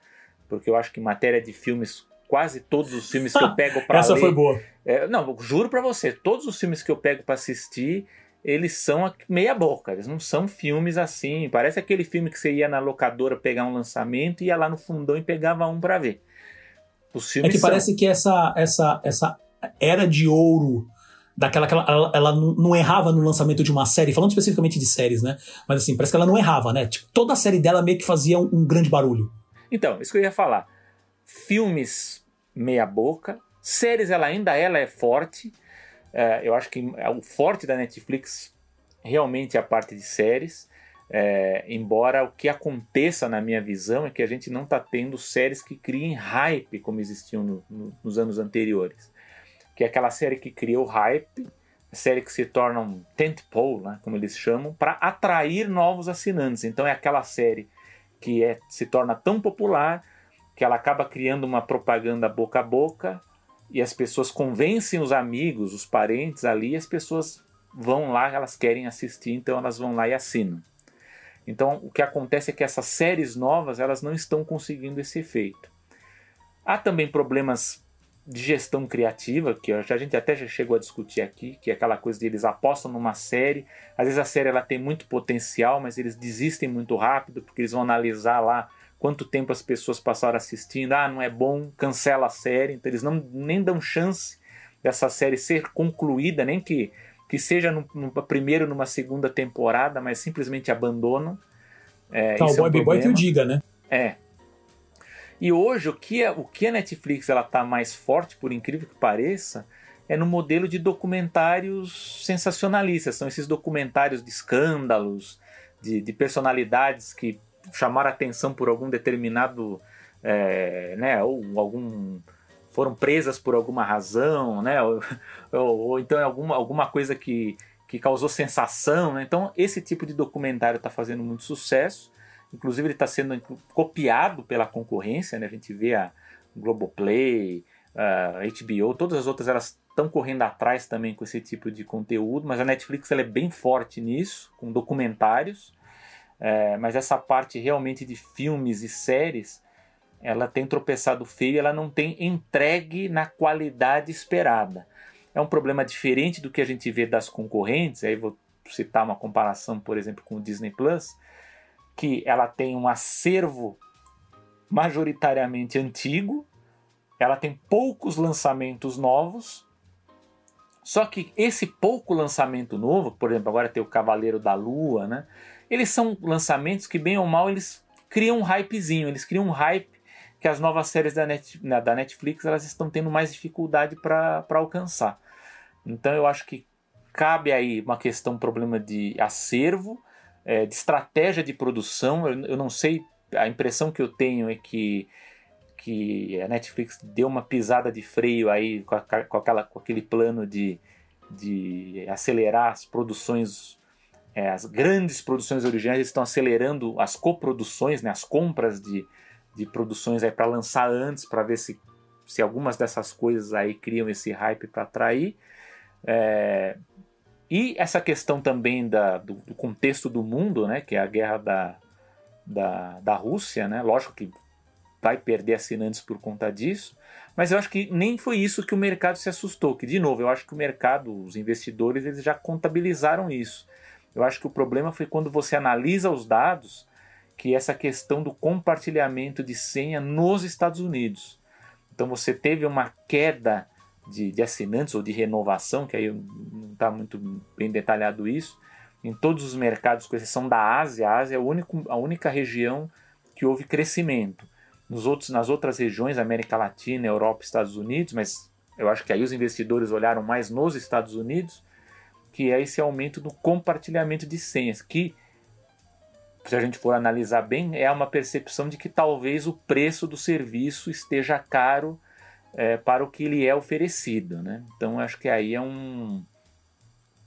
porque eu acho que matéria de filmes quase todos os filmes que eu pego para Essa foi boa. É, não, juro para você, todos os filmes que eu pego para assistir, eles são meia boca, eles não são filmes assim. Parece aquele filme que você ia na locadora pegar um lançamento, ia lá no fundão e pegava um para ver. Os filmes é que são. parece que essa, essa, essa era de ouro daquela que ela, ela, não errava no lançamento de uma série, falando especificamente de séries, né? Mas assim, parece que ela não errava, né? Tipo, toda a série dela meio que fazia um, um grande barulho. Então, isso que eu ia falar. Filmes meia boca, séries ela ainda ela é forte. É, eu acho que o forte da Netflix realmente é a parte de séries. É, embora o que aconteça na minha visão é que a gente não está tendo séries que criem hype como existiam no, no, nos anos anteriores. Que é aquela série que criou hype, série que se torna um tentpole, né, como eles chamam, para atrair novos assinantes. Então é aquela série que é, se torna tão popular que ela acaba criando uma propaganda boca a boca e as pessoas convencem os amigos, os parentes ali, e as pessoas vão lá, elas querem assistir, então elas vão lá e assinam. Então o que acontece é que essas séries novas elas não estão conseguindo esse efeito. Há também problemas de gestão criativa, que a gente até já chegou a discutir aqui, que é aquela coisa de eles apostam numa série, às vezes a série ela tem muito potencial, mas eles desistem muito rápido, porque eles vão analisar lá quanto tempo as pessoas passaram assistindo, ah, não é bom, cancela a série, então eles não nem dão chance dessa série ser concluída, nem que, que seja no, no primeiro, numa segunda temporada, mas simplesmente abandonam. É, Tá, o isso é um Boy que o diga, né? É. E hoje o que a, o que a Netflix ela tá mais forte, por incrível que pareça, é no modelo de documentários sensacionalistas. São esses documentários de escândalos, de, de personalidades que chamaram atenção por algum determinado, é, né, ou algum foram presas por alguma razão, né, ou, ou, ou então é alguma, alguma coisa que, que causou sensação. Né? Então esse tipo de documentário está fazendo muito sucesso. Inclusive ele está sendo copiado pela concorrência, né? A gente vê a Globoplay, a HBO, todas as outras elas estão correndo atrás também com esse tipo de conteúdo, mas a Netflix ela é bem forte nisso, com documentários. É, mas essa parte realmente de filmes e séries, ela tem tropeçado feio, ela não tem entregue na qualidade esperada. É um problema diferente do que a gente vê das concorrentes. Aí vou citar uma comparação, por exemplo, com o Disney Plus que ela tem um acervo majoritariamente antigo, ela tem poucos lançamentos novos, só que esse pouco lançamento novo, por exemplo, agora tem o Cavaleiro da Lua, né? Eles são lançamentos que, bem ou mal, eles criam um hypezinho, eles criam um hype que as novas séries da, Net, da Netflix elas estão tendo mais dificuldade para alcançar. Então eu acho que cabe aí uma questão, um problema de acervo, é, de estratégia de produção. Eu, eu, não sei, a impressão que eu tenho é que, que a Netflix deu uma pisada de freio aí com, a, com, aquela, com aquele plano de, de acelerar as produções, é, as grandes produções originais, estão acelerando as coproduções, né, as compras de, de produções para lançar antes, para ver se, se algumas dessas coisas aí criam esse hype para atrair. É, e essa questão também da, do, do, contexto do mundo, né, que é a guerra da, da, da Rússia, né, lógico que vai perder assinantes por conta disso, mas eu acho que nem foi isso que o mercado se assustou, que de novo, eu acho que o mercado, os investidores, eles já contabilizaram isso. Eu acho que o problema foi quando você analisa os dados, que essa questão do compartilhamento de senha nos Estados Unidos. Então você teve uma queda de, de, assinantes ou de renovação, que aí não está muito bem detalhado isso, em todos os mercados, com exceção da Ásia. A Ásia é a, único, a única região que houve crescimento. Nos outros, nas outras regiões, América Latina, Europa, Estados Unidos, mas eu acho que aí os investidores olharam mais nos Estados Unidos, que é esse aumento do compartilhamento de senhas, que, se a gente for analisar bem, é uma percepção de que talvez o preço do serviço esteja caro é, para o que lhe é oferecido, né? Então acho que aí é um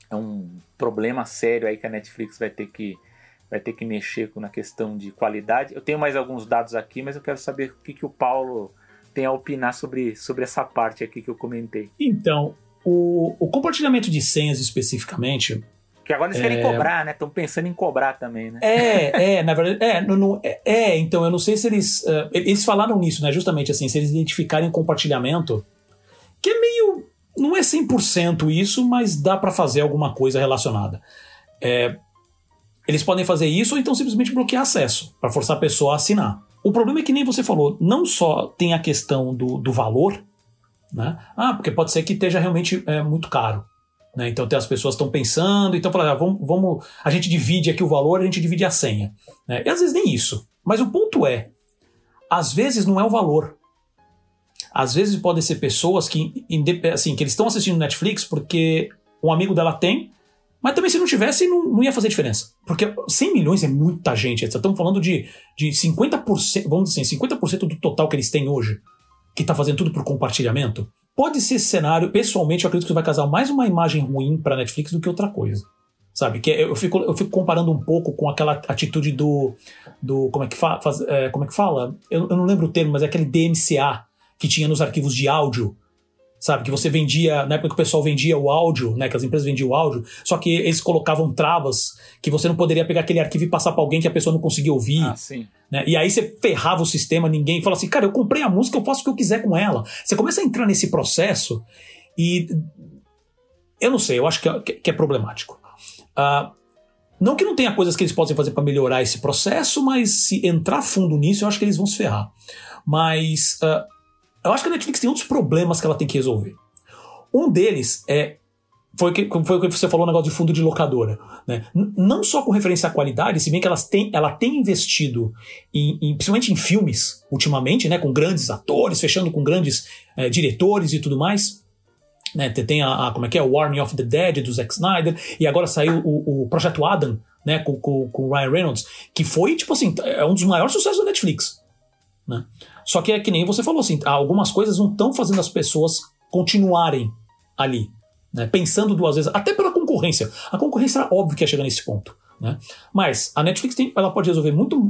é um problema sério aí que a Netflix vai ter que vai ter que mexer na questão de qualidade. Eu tenho mais alguns dados aqui, mas eu quero saber o que, que o Paulo tem a opinar sobre, sobre essa parte aqui que eu comentei. Então, o, o compartilhamento de senhas especificamente que agora eles é... querem cobrar, né? Estão pensando em cobrar também, né? É, é, na verdade, é, não, não, é, é, então eu não sei se eles. Uh, eles falaram nisso, né? Justamente assim, se eles identificarem compartilhamento, que é meio. Não é 100% isso, mas dá para fazer alguma coisa relacionada. É, eles podem fazer isso ou então simplesmente bloquear acesso, para forçar a pessoa a assinar. o problema é que nem você falou, não só tem a questão do, do valor, né? Ah, porque pode ser que esteja realmente é, muito caro. Né? Então as pessoas estão pensando, então ah, vamos, vamos, a gente divide aqui o valor, a gente divide a senha. Né? E às vezes nem isso. Mas o ponto é, às vezes não é o valor. Às vezes podem ser pessoas que, assim, que eles estão assistindo Netflix porque um amigo dela tem, mas também se não tivesse, não, não ia fazer diferença. Porque 100 milhões é muita gente. Estamos falando de, de 50%, vamos dizer assim, 50% do total que eles têm hoje, que está fazendo tudo por compartilhamento. Pode ser esse cenário, pessoalmente, eu acredito que vai casar mais uma imagem ruim para Netflix do que outra coisa. Sabe? Que é, eu fico, eu fico comparando um pouco com aquela atitude do. do como, é que fa, faz, é, como é que fala? Eu, eu não lembro o termo, mas é aquele DMCA que tinha nos arquivos de áudio sabe? Que você vendia, na época que o pessoal vendia o áudio, né? Que as empresas vendiam o áudio, só que eles colocavam travas que você não poderia pegar aquele arquivo e passar para alguém que a pessoa não conseguia ouvir. Ah, sim. Né? E aí você ferrava o sistema, ninguém fala assim, cara, eu comprei a música, eu faço o que eu quiser com ela. Você começa a entrar nesse processo e. Eu não sei, eu acho que é, que é problemático. Uh, não que não tenha coisas que eles possam fazer para melhorar esse processo, mas se entrar fundo nisso, eu acho que eles vão se ferrar. Mas. Uh, eu acho que a Netflix tem outros problemas que ela tem que resolver. Um deles é. Foi, que, foi o que você falou, o negócio de fundo de locadora. Né? Não só com referência à qualidade, se bem que elas têm, ela tem investido, em, em, principalmente em filmes, ultimamente, né, com grandes atores, fechando com grandes é, diretores e tudo mais. Né, tem a, a, como é que é, o Warning of the Dead do Zack Snyder, e agora saiu o, o Projeto Adam, né, com, com o Ryan Reynolds, que foi, tipo assim, é um dos maiores sucessos da Netflix. Né? Só que é que nem você falou assim, algumas coisas não estão fazendo as pessoas continuarem ali, né? pensando duas vezes, até pela concorrência. A concorrência era óbvio que ia chegar nesse ponto. Né? Mas a Netflix tem, ela pode resolver muito,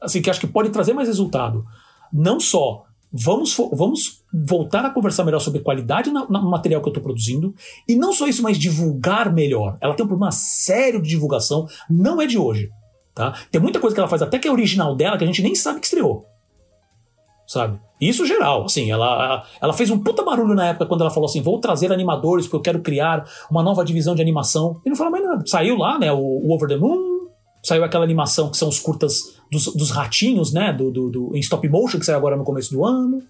assim, que acho que pode trazer mais resultado. Não só vamos, vamos voltar a conversar melhor sobre qualidade no, no material que eu estou produzindo, e não só isso, mas divulgar melhor. Ela tem um problema sério de divulgação, não é de hoje. Tá? Tem muita coisa que ela faz, até que é original dela, que a gente nem sabe que estreou sabe? Isso geral, assim, ela, ela fez um puta barulho na época quando ela falou assim, vou trazer animadores porque eu quero criar uma nova divisão de animação. E não falou mais nada. Saiu lá, né, o, o Over the Moon, saiu aquela animação que são os curtas dos, dos ratinhos, né, do, do, do, em stop motion, que saiu agora no começo do ano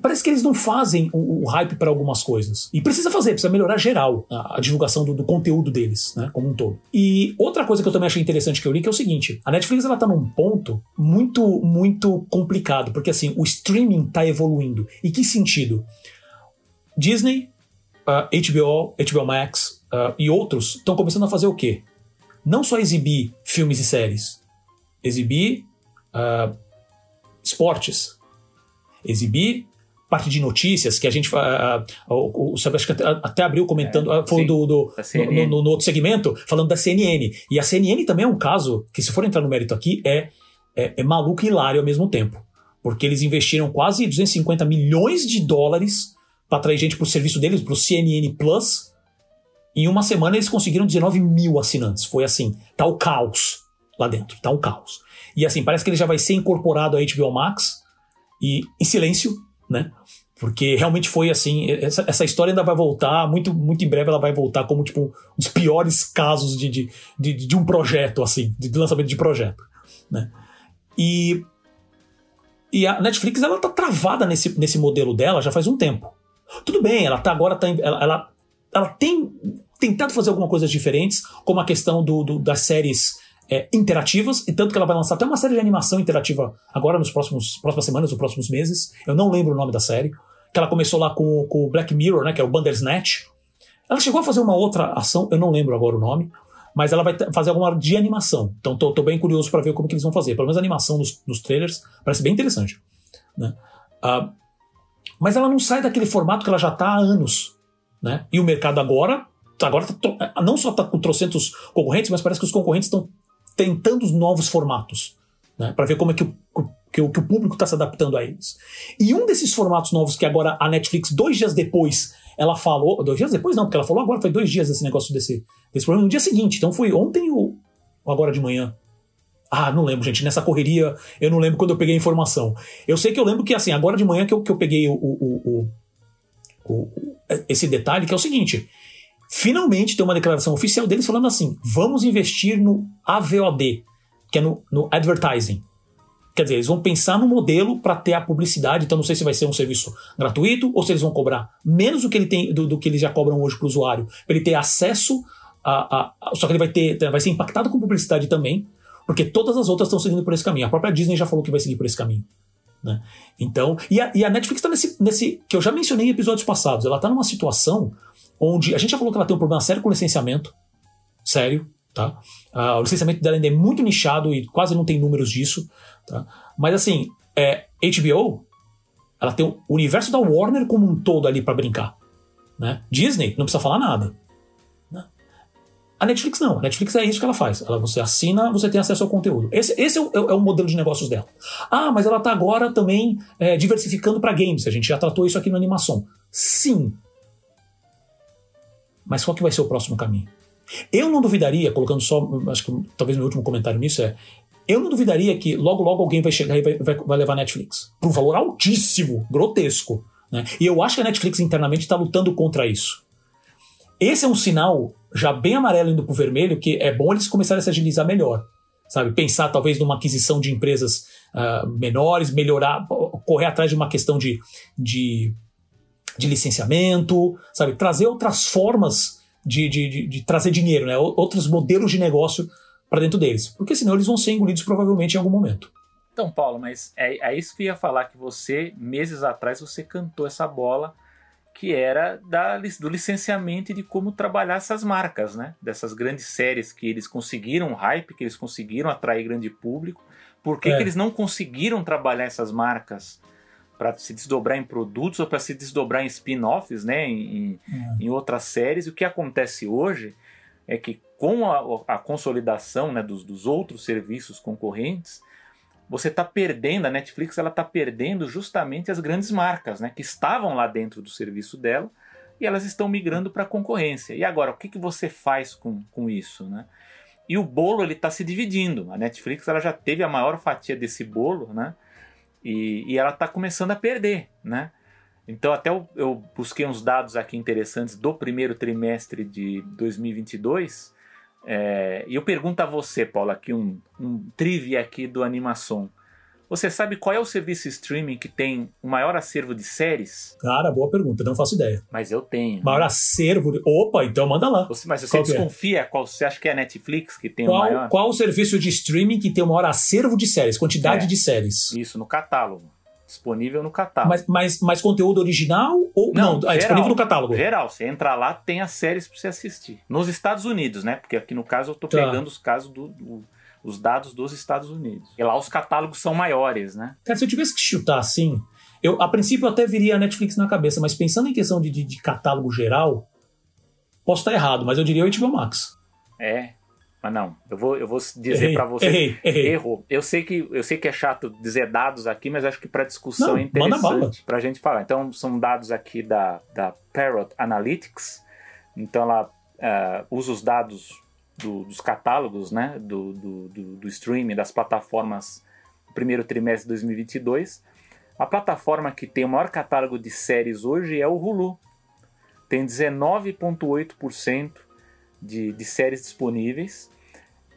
parece que eles não fazem o, o hype para algumas coisas. E precisa fazer, precisa melhorar geral a, a divulgação do, do, conteúdo deles, né, como um todo. E outra coisa que eu também achei interessante que eu li que é o seguinte: a Netflix ela tá num ponto muito, muito complicado, porque assim, o streaming tá evoluindo. E que sentido? Disney, uh, HBO, HBO Max uh, e outros estão começando a fazer o quê? Não só exibir filmes e séries, exibir uh, esportes, exibir parte de notícias que a gente. Uh, uh, o Sebastião até abriu comentando, é, falou do, do no, no, no, outro segmento, falando da CNN. E a CNN também é um caso que, se for entrar no mérito aqui, é, é, é maluco e hilário ao mesmo tempo. Porque eles investiram quase 250 milhões de dólares para atrair gente para o serviço deles, para o CNN Plus. Em uma semana eles conseguiram 19 mil assinantes. Foi assim, tá o caos lá dentro, tá um caos. E assim, parece que ele já vai ser incorporado a HBO Max e em silêncio, né? Porque realmente foi assim, essa, essa história ainda vai voltar, muito, muito em breve ela vai voltar como tipo um dos piores casos de, de, de, de um projeto, assim, de lançamento de projeto. Né? E, e a Netflix ela tá travada nesse, nesse modelo dela já faz um tempo. Tudo bem, ela tá agora tá, ela, ela, ela tem tentado fazer algumas coisas diferentes, como a questão do, do das séries é, interativas, e tanto que ela vai lançar até uma série de animação interativa agora nos próximos próximas semanas ou próximos meses. Eu não lembro o nome da série. Que ela começou lá com, o Black Mirror, né? Que é o Bandersnatch. Ela chegou a fazer uma outra ação, eu não lembro agora o nome, mas ela vai fazer alguma de animação. Então tô, tô bem curioso para ver como que eles vão fazer. Pelo menos a animação nos, nos trailers parece bem interessante. Né? Uh, mas ela não sai daquele formato que ela já está há anos. Né? E o mercado agora, agora tá, não só está com trocentos concorrentes, mas parece que os concorrentes estão tentando novos formatos, né, para ver como é que o, que que o público está se adaptando a eles. E um desses formatos novos que agora a Netflix, dois dias depois, ela falou. Dois dias depois não, porque ela falou agora, foi dois dias esse negócio desse, desse problema. No dia seguinte, então foi ontem ou, ou agora de manhã. Ah, não lembro, gente. Nessa correria, eu não lembro quando eu peguei a informação. Eu sei que eu lembro que, assim, agora de manhã que eu, que eu peguei o, o, o, o esse detalhe, que é o seguinte: Finalmente tem uma declaração oficial deles falando assim: vamos investir no AVOD, que é no, no advertising. Quer dizer, eles vão pensar no modelo para ter a publicidade. Então, não sei se vai ser um serviço gratuito ou se eles vão cobrar menos do que, ele tem, do, do que eles já cobram hoje para o usuário, para ele ter acesso a, a, a, Só que ele vai, ter, vai ser impactado com publicidade também, porque todas as outras estão seguindo por esse caminho. A própria Disney já falou que vai seguir por esse caminho. Né? Então, e a, e a Netflix está nesse, nesse. que eu já mencionei em episódios passados. Ela está numa situação onde. A gente já falou que ela tem um problema sério com licenciamento. Sério. Tá? Uh, o licenciamento dela ainda é muito nichado e quase não tem números disso. Tá? Mas assim, é, HBO, ela tem o universo da Warner como um todo ali para brincar. Né? Disney, não precisa falar nada. Né? A Netflix não. A Netflix é isso que ela faz. Ela, você assina, você tem acesso ao conteúdo. Esse, esse é, o, é, o, modelo de negócios dela. Ah, mas ela está agora também é, diversificando para games. A gente já tratou isso aqui no animação. Sim. Mas qual que vai ser o próximo caminho? Eu não duvidaria, colocando só, acho que talvez meu último comentário nisso é, eu não duvidaria que logo logo alguém vai chegar e vai, vai, vai levar Netflix. Por um valor altíssimo, grotesco. Né? E eu acho que a Netflix internamente está lutando contra isso. Esse é um sinal já bem amarelo indo pro vermelho que é bom eles começarem a se agilizar melhor. Sabe? Pensar talvez numa aquisição de empresas uh, menores, melhorar, correr atrás de uma questão de, de, de licenciamento, sabe? Trazer outras formas de, de, de, de trazer dinheiro, né? outros modelos de negócio para dentro deles. Porque senão eles vão ser engolidos provavelmente em algum momento. Então, Paulo, mas é, é isso que eu ia falar, que você, meses atrás, você cantou essa bola que era da, do licenciamento e de como trabalhar essas marcas, né? Dessas grandes séries que eles conseguiram hype, que eles conseguiram atrair grande público. Por que, é. que eles não conseguiram trabalhar essas marcas para se desdobrar em produtos ou para se desdobrar em spin-offs, né, em, é. em, outras séries. E o que acontece hoje é que com a, a consolidação né, dos, dos, outros serviços concorrentes, você está perdendo, a Netflix ela está perdendo justamente as grandes marcas, né, que estavam lá dentro do serviço dela e elas estão migrando para a concorrência. E agora, o que, que você faz com, com isso, né? E o bolo ele está se dividindo. A Netflix ela já teve a maior fatia desse bolo, né? E, e ela está começando a perder, né? Então até eu, eu, busquei uns dados aqui interessantes do primeiro trimestre de 2022 é, e eu pergunto a você, Paulo, aqui um, um trivia aqui do Animação. Você sabe qual é o serviço streaming que tem o maior acervo de séries? Cara, boa pergunta, não faço ideia. Mas eu tenho. Maior acervo de... Opa, então manda lá. Você, mas você qual é? desconfia? É? Qual, você acha que é a Netflix que tem qual, o maior? Qual o serviço de streaming que tem o maior acervo de séries, quantidade é, de séries? Isso, no catálogo. Disponível no catálogo. Mas, mas, mas conteúdo original ou não? não é disponível no catálogo. Geral, você entra lá, tem as séries para você assistir. Nos Estados Unidos, né? Porque aqui no caso eu tô tá. pegando os casos do, do os dados dos Estados Unidos. E lá os catálogos são maiores, né? Cara, se eu tivesse que chutar assim, eu a princípio até viria a Netflix na cabeça, mas pensando em questão de, de, de catálogo geral, posso estar errado, mas eu diria o HBO Max. É, mas não, eu vou, eu vou dizer para você. Errei, errei. Errou. Eu sei, que, eu sei que é chato dizer dados aqui, mas acho que para discussão não, é interessante para a gente falar. Então, são dados aqui da, da Parrot Analytics. Então, ela uh, usa os dados do, dos catálogos né, do, do, do, do streaming, das plataformas no primeiro trimestre de 2022. A plataforma que tem o maior catálogo de séries hoje é o Hulu. Tem 19,8% de, de séries disponíveis.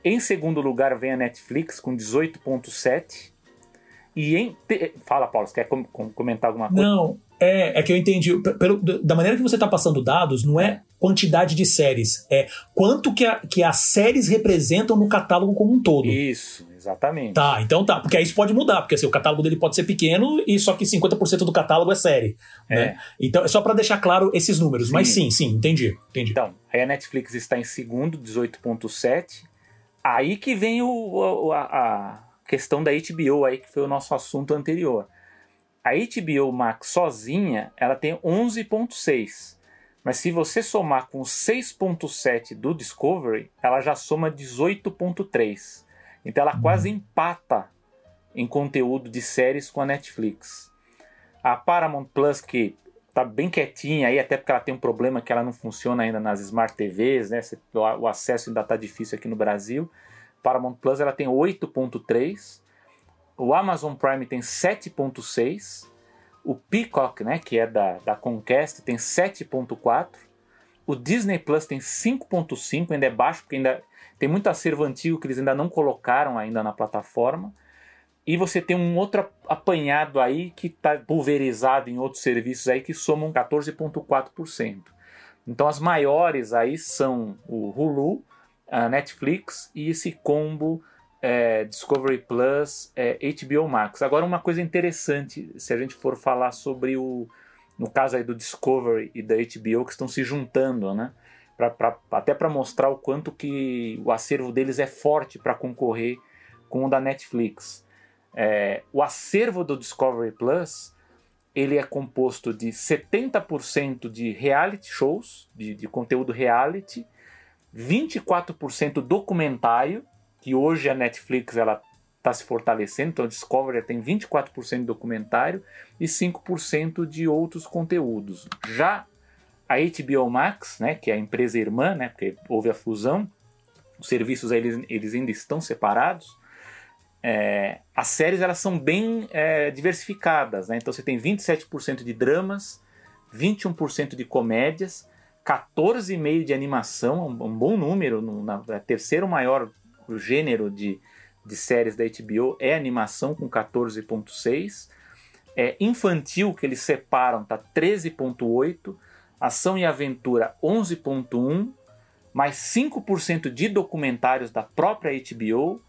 Em segundo lugar vem a Netflix com 18,7%. E em. Fala, Paulo, você quer com, com, comentar alguma coisa? Não, é, é que eu entendi. Pelo, da maneira que você está passando dados, não é quantidade de séries, é quanto que, a, que as séries representam no catálogo como um todo. Isso, exatamente. Tá, então tá, porque aí isso pode mudar, porque assim, o catálogo dele pode ser pequeno e só que 50% do catálogo é série. É. Né? Então é só para deixar claro esses números, sim. mas sim, sim, entendi, entendi. Então, aí a Netflix está em segundo, 18.7. Aí que vem o, a, a questão da HBO aí, que foi o nosso assunto anterior. A HBO Max sozinha, ela tem 11.6. Mas se você somar com 6.7 do Discovery, ela já soma 18.3. Então ela uhum. quase empata em conteúdo de séries com a Netflix. A Paramount Plus, que tá bem quietinha aí, até porque ela tem um problema que ela não funciona ainda nas Smart TVs, né? O acesso ainda tá difícil aqui no Brasil. Paramount Plus ela tem 8.3 o Amazon Prime tem 7.6, o Peacock, né, que é da, da Comcast, tem 7.4, o Disney Plus tem 5.5, ainda é baixo, porque ainda tem muito acervo antigo que eles ainda não colocaram ainda na plataforma. e você tem um outro apanhado aí que está pulverizado em outros serviços aí que somam 14,4%. Então as maiores aí são o Hulu, a Netflix e esse combo é, Discovery Plus, é, HBO Max. Agora uma coisa interessante, se a gente for falar sobre o, no caso aí do Discovery e da HBO que estão se juntando, né? Pra, pra até para mostrar o quanto que o acervo deles é forte para concorrer com o da Netflix. É, o acervo do Discovery Plus ele é composto de 70% de reality shows, de, de conteúdo reality, 24% documentário, que hoje a Netflix ela está se fortalecendo, então Discovery tem 24% de documentário e 5% de outros conteúdos. Já a HBO Max, né, que é a empresa irmã, né, porque houve a fusão, os serviços eles, eles ainda estão separados, é, as séries elas são bem é, diversificadas, né? Então você tem 27% de dramas, 21% de comédias, 14,5% de animação, um, um bom número, no, na, é terceiro maior gênero de, de séries da HBO é animação com 14,6%. É, infantil, que eles separam, tá 13,8%. Ação e aventura, 11,1%. Mais 5% de documentários da própria HBO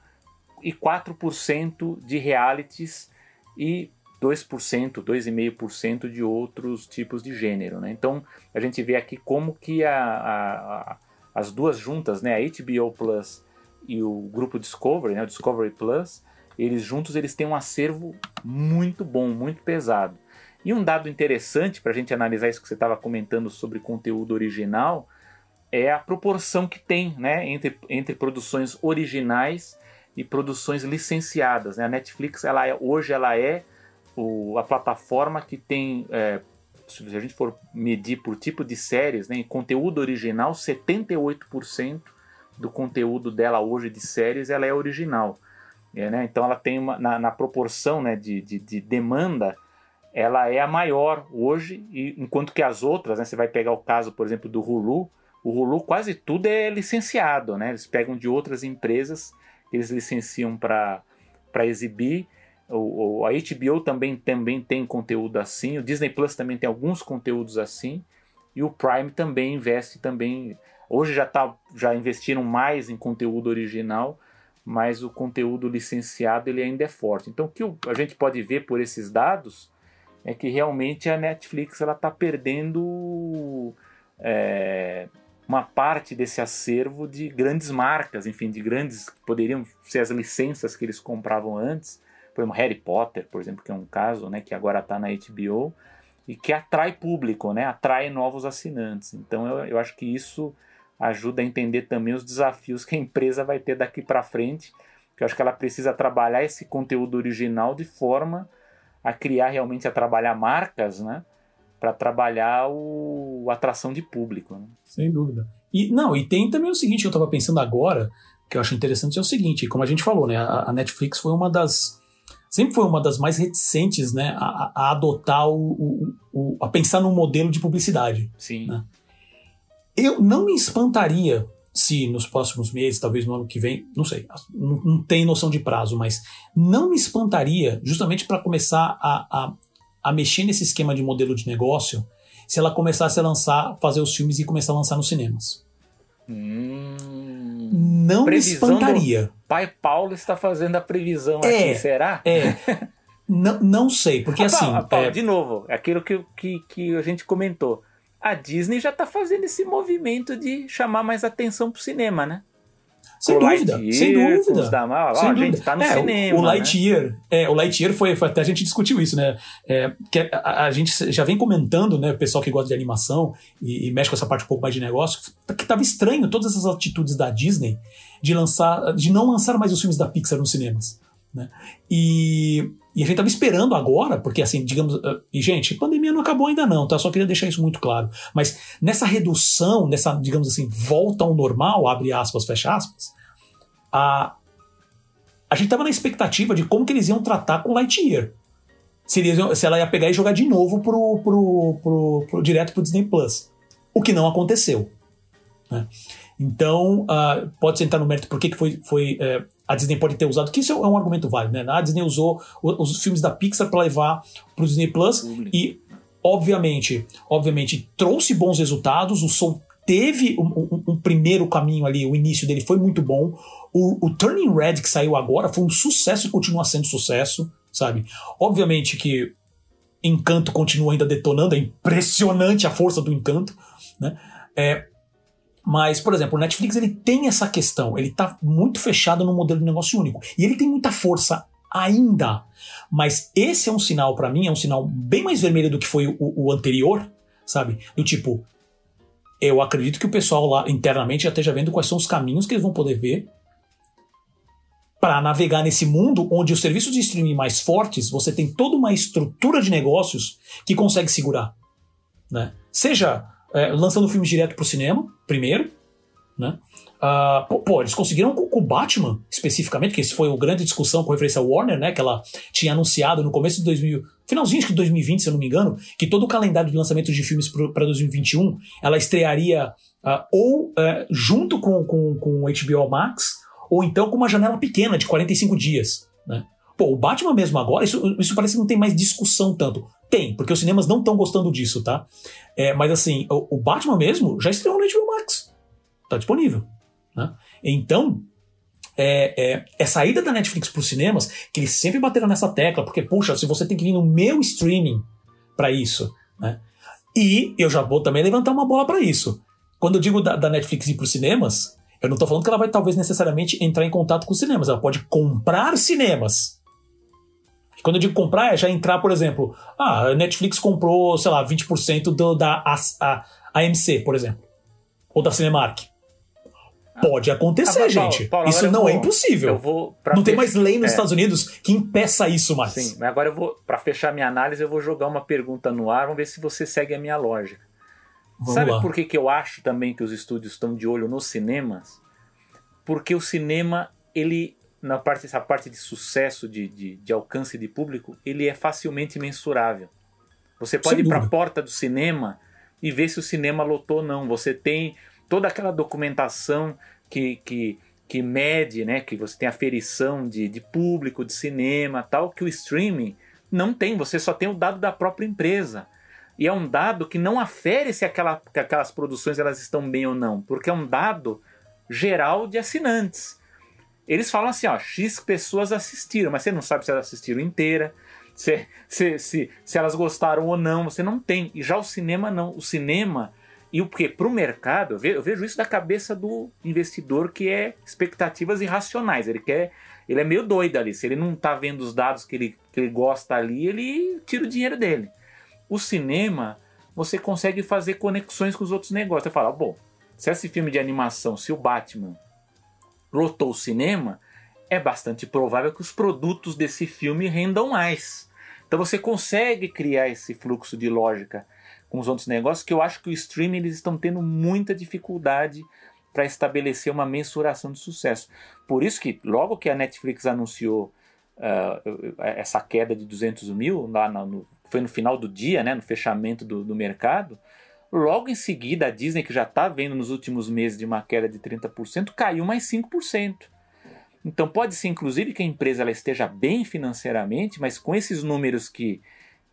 e 4% de realities e 2%, 2,5% de outros tipos de gênero. Né? Então a gente vê aqui como que a, a, a, as duas juntas, né, a HBO Plus e o grupo Discovery, né, o Discovery Plus, eles juntos eles têm um acervo muito bom, muito pesado. E um dado interessante para a gente analisar isso que você estava comentando sobre conteúdo original é a proporção que tem né, entre, entre produções originais e produções licenciadas. Né? A Netflix ela é, hoje ela é o, a plataforma que tem, é, se a gente for medir por tipo de séries, né, em conteúdo original, 78% do conteúdo dela hoje de séries ela é original. É, né? Então ela tem uma, na, na proporção né, de, de, de, demanda, ela é a maior hoje, e, enquanto que as outras, né, você vai pegar o caso, por exemplo, do Hulu, o Hulu quase tudo é licenciado, né? Eles pegam de outras empresas eles licenciam para exibir. O, o, a HBO também, também tem conteúdo assim, o Disney Plus também tem alguns conteúdos assim, e o Prime também investe também. Hoje já, tá, já investiram mais em conteúdo original, mas o conteúdo licenciado ele ainda é forte. Então o que a gente pode ver por esses dados é que realmente a Netflix ela está perdendo é, uma parte desse acervo de grandes marcas, enfim, de grandes poderiam ser as licenças que eles compravam antes, por exemplo, Harry Potter, por exemplo, que é um caso, né, que agora está na HBO e que atrai público, né, atrai novos assinantes. Então eu, eu acho que isso ajuda a entender também os desafios que a empresa vai ter daqui para frente, que eu acho que ela precisa trabalhar esse conteúdo original de forma a criar realmente a trabalhar marcas, né? para trabalhar o a atração de público. Né? Sem dúvida. E não, e tem também o seguinte que eu estava pensando agora, que eu acho interessante é o seguinte, como a gente falou, né, a, a Netflix foi uma das sempre foi uma das mais reticentes, né, a, a adotar o, o, o, a pensar num modelo de publicidade. Sim. Né? Eu não me espantaria se nos próximos meses, talvez no ano que vem, não sei, não, não tem noção de prazo, mas não me espantaria justamente para começar a, a, a mexer nesse esquema de modelo de negócio se ela começasse a lançar, fazer os filmes e começar a lançar nos cinemas. Hum, não me espantaria. Pai Paulo está fazendo a previsão é, aqui, será? É. não, não sei, porque ah, assim. Paulo, Paulo, é... De novo, aquilo que, que, que a gente comentou. A Disney já está fazendo esse movimento de chamar mais atenção para o cinema, né? Sem dúvida, sem dúvida. Da, ó, sem dúvida. gente, tá no é, cinema. O, o Lightyear, né? é, o Lightyear foi, foi, até a gente discutiu isso, né? É, que a, a, gente já vem comentando, né, o pessoal que gosta de animação e, e, mexe com essa parte um pouco mais de negócio, que tava estranho todas essas atitudes da Disney de lançar, de não lançar mais os filmes da Pixar nos cinemas. Né? E, e a gente tava esperando agora, porque assim, digamos. Uh, e, gente, pandemia não acabou ainda não, tá? Só queria deixar isso muito claro. Mas nessa redução, nessa, digamos assim, volta ao normal, abre aspas, fecha aspas, a, a gente tava na expectativa de como que eles iam tratar com Lightyear. Se, eles, se ela ia pegar e jogar de novo pro, pro, pro, pro direto pro Disney Plus. O que não aconteceu. Né? Então, uh, pode sentar no mérito por que, que foi, foi é, a Disney pode ter usado, que isso é um argumento válido, né? A Disney usou os filmes da Pixar para levar para o Disney Plus e, obviamente, obviamente, trouxe bons resultados. O Soul teve um, um, um, primeiro caminho ali, o início dele foi muito bom. O, o, Turning Red, que saiu agora, foi um sucesso e continua sendo sucesso, sabe? Obviamente que Encanto continua ainda detonando, é impressionante a força do Encanto, né? É, mas, por exemplo, o Netflix ele tem essa questão, ele está muito fechado no modelo de negócio único. E ele tem muita força ainda. Mas esse é um sinal, para mim, é um sinal bem mais vermelho do que foi o, o, anterior, sabe? Do tipo, eu acredito que o pessoal lá internamente já esteja vendo quais são os caminhos que eles vão poder ver para navegar nesse mundo onde os serviços de streaming mais fortes, você tem toda uma estrutura de negócios que consegue segurar. Né? Seja é, lançando filmes direto pro cinema, primeiro, né? Uh, pô, pô, eles conseguiram com, o Batman, especificamente, que isso foi uma grande discussão com referência ao Warner, né? Que ela tinha anunciado no começo de 2000, finalzinho de 2020, se eu não me engano, que todo o calendário de lançamento de filmes para 2021 ela estrearia uh, ou uh, junto com, com, com o HBO Max, ou então com uma janela pequena de 45 dias, né? Pô, o Batman mesmo agora, isso, isso parece que não tem mais discussão tanto. Tem, porque os cinemas não estão gostando disso, tá? É, mas assim, o, o, Batman mesmo já estreou no HBO Max. Tá disponível. Né? Então, é, é, é saída da Netflix para os cinemas, que eles sempre bateram nessa tecla, porque, puxa, se você tem que vir no meu streaming para isso, né? E eu já vou também levantar uma bola para isso. Quando eu digo da, da Netflix ir para os cinemas, eu não estou falando que ela vai talvez necessariamente entrar em contato com os cinemas, ela pode comprar cinemas. Quando eu digo comprar, é já entrar, por exemplo, ah, a Netflix comprou, sei lá, 20% do, da a, a, AMC, por exemplo. Ou da Cinemark. Pode acontecer, ah, gente. Paulo, Paulo, isso não vou, é impossível. não tem mais lei nos é. Estados Unidos que impeça isso mais. Sim, mas agora eu vou, para fechar minha análise, eu vou jogar uma pergunta no ar, vamos ver se você segue a minha lógica. Vamos Sabe lá. por que, que eu acho também que os estúdios estão de olho nos cinemas? Porque o cinema, ele na parte, essa parte de sucesso, de, de, de alcance de público, ele é facilmente mensurável. Você pode ir para a porta do cinema e ver se o cinema lotou ou não. Você tem toda aquela documentação que, que, que mede, né, que você tem aferição de, de público, de cinema, tal, que o streaming não tem. Você só tem o dado da própria empresa. E é um dado que não afere se aquela, aquelas produções elas estão bem ou não, porque é um dado geral de assinantes. Eles falam assim, ó, X pessoas assistiram, mas você não sabe se elas assistiram inteira, se, se, se, se elas gostaram ou não, você não tem. E já o cinema não. O cinema, e o que? Para o mercado, eu vejo, eu vejo isso da cabeça do investidor que é expectativas irracionais. Ele quer. Ele é meio doido ali. Se ele não está vendo os dados que ele, que ele gosta ali, ele tira o dinheiro dele. O cinema, você consegue fazer conexões com os outros negócios. Você fala, bom, se esse filme de animação, se o Batman lotou o cinema, é bastante provável que os produtos desse filme rendam mais. Então você consegue criar esse fluxo de lógica com os outros negócios que eu acho que o streaming eles estão tendo muita dificuldade para estabelecer uma mensuração de sucesso. Por isso que logo que a Netflix anunciou uh, essa queda de 200 mil, lá no, foi no final do dia, né, no fechamento do, do mercado, Logo em seguida, a Disney, que já está vendo nos últimos meses de uma queda de 30%, caiu mais 5%. Então pode ser, inclusive, que a empresa ela esteja bem financeiramente, mas com esses números que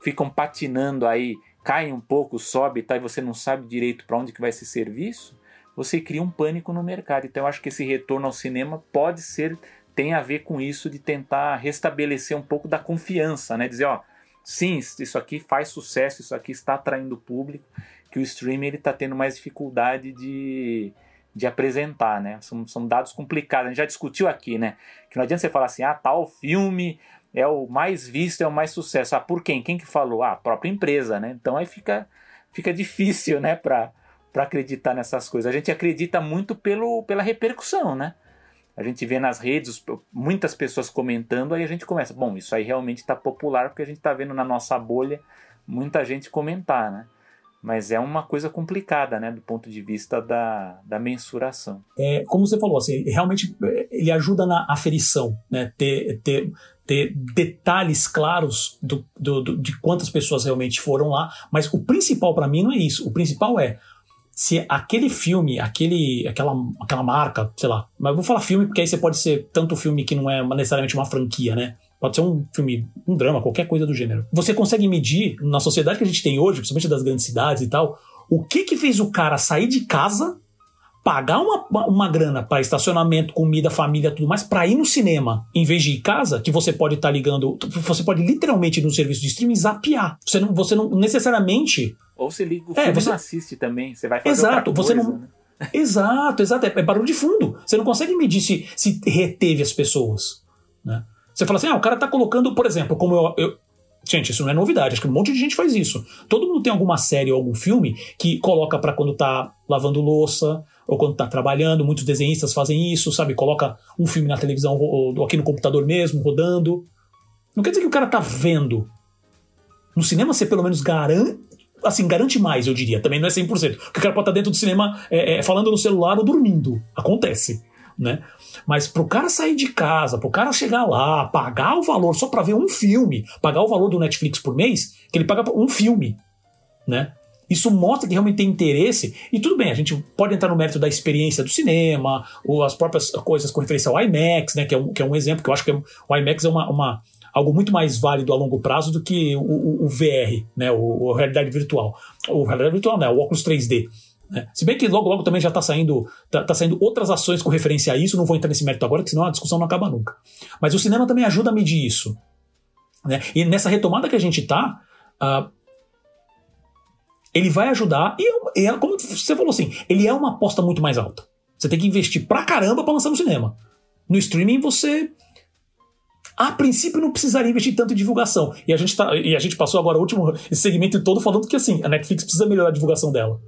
ficam patinando aí, caem um pouco, sobe tá, e você não sabe direito para onde que vai esse serviço, você cria um pânico no mercado. Então eu acho que esse retorno ao cinema pode ser, tem a ver com isso de tentar restabelecer um pouco da confiança, né? Dizer, ó, sim, isso aqui faz sucesso, isso aqui está atraindo público que o streaming ele está tendo mais dificuldade de, de apresentar, né? São, são dados complicados. A gente já discutiu aqui, né? Que não adianta você falar assim, ah, tal filme é o mais visto, é o mais sucesso. Ah, por quem? Quem que falou? Ah, a própria empresa, né? Então aí fica, fica difícil, né, para acreditar nessas coisas. A gente acredita muito pelo, pela repercussão, né? A gente vê nas redes muitas pessoas comentando, aí a gente começa, bom, isso aí realmente está popular porque a gente está vendo na nossa bolha muita gente comentar, né? Mas é uma coisa complicada, né, do ponto de vista da, da mensuração. É, como você falou, assim, realmente é, ele ajuda na aferição, né, ter, ter, ter detalhes claros do, do, do de quantas pessoas realmente foram lá, mas o principal para mim não é isso, o principal é se aquele filme, aquele, aquela, aquela marca, sei lá, mas eu vou falar filme porque aí você pode ser tanto filme que não é necessariamente uma franquia, né? Pode ser um filme, um drama, qualquer coisa do gênero. Você consegue medir, na sociedade que a gente tem hoje, principalmente das grandes cidades e tal, o que que fez o cara sair de casa, pagar uma, uma, grana para estacionamento, comida, família, tudo mais, para ir no cinema, em vez de ir em casa, que você pode estar tá ligando, você pode literalmente no serviço de streaming zapear. Você não, você não necessariamente. Ou você liga o é, filme você... não assiste também, você vai fazer Exato, coisa, você não. Né? Exato, exato. É, é barulho de fundo. Você não consegue medir se, se reteve as pessoas. Né? Você fala assim, ah, o cara tá colocando, por exemplo, como eu, eu Gente, isso não é novidade, acho que um monte de gente faz isso. Todo mundo tem alguma série ou algum filme que coloca para quando tá lavando louça ou quando tá trabalhando. Muitos desenhistas fazem isso, sabe? Coloca um filme na televisão ou aqui no computador mesmo, rodando. Não quer dizer que o cara tá vendo. No cinema você pelo menos garante. Assim, garante mais, eu diria. Também não é 100%. Porque o cara pode estar tá dentro do cinema é, é, falando no celular ou dormindo. Acontece né? Mas pro cara sair de casa, pro cara chegar lá, pagar o valor só para ver um filme, pagar o valor do Netflix por mês, que ele paga um filme, né? Isso mostra que realmente tem interesse. E tudo bem, a gente pode entrar no mérito da experiência do cinema, ou as próprias coisas com referência ao IMAX, né? Que é um, que é um exemplo que eu acho que é, o IMAX é uma, uma, algo muito mais válido a longo prazo do que o, o, o VR, né? O, o, realidade virtual. O realidade virtual, né? O óculos 3D. Né? Se bem que logo, logo também já está saindo, tá, tá, saindo outras ações com referência a isso, não vou entrar nesse mérito agora, porque senão a discussão não acaba nunca. Mas o cinema também ajuda a medir isso. Né? E nessa retomada que a gente está, uh, ele vai ajudar, e é, é, como você falou assim, ele é uma aposta muito mais alta. Você tem que investir pra caramba para lançar no cinema. No streaming você a princípio não precisaria investir tanto em divulgação. E a gente, tá, e a gente passou agora o último segmento todo falando que assim, a Netflix precisa melhorar a divulgação dela.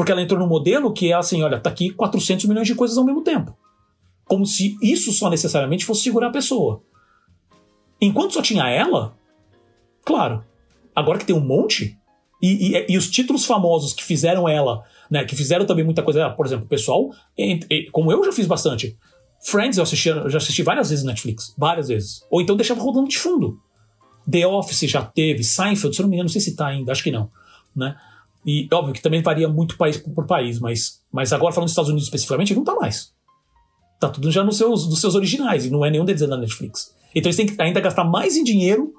Porque ela entrou num modelo que é assim: olha, tá aqui 400 milhões de coisas ao mesmo tempo. Como se isso só necessariamente fosse segurar a pessoa. Enquanto só tinha ela, claro. Agora que tem um monte, e, e, e, os títulos famosos que fizeram ela, né, que fizeram também muita coisa, por exemplo, o pessoal, como eu já fiz bastante, Friends eu, assisti, eu já assisti várias vezes na Netflix, várias vezes. Ou então deixava rodando de fundo. The Office já teve, Seinfeld, se eu não me engano, não sei se tá ainda, acho que não. Né? E óbvio que também varia muito país por país, mas, mas agora falando dos Estados Unidos especificamente, não tá mais. Tá tudo já nos seus, nos seus originais, e não é nenhum deles da Netflix. Então eles têm que ainda gastar mais em dinheiro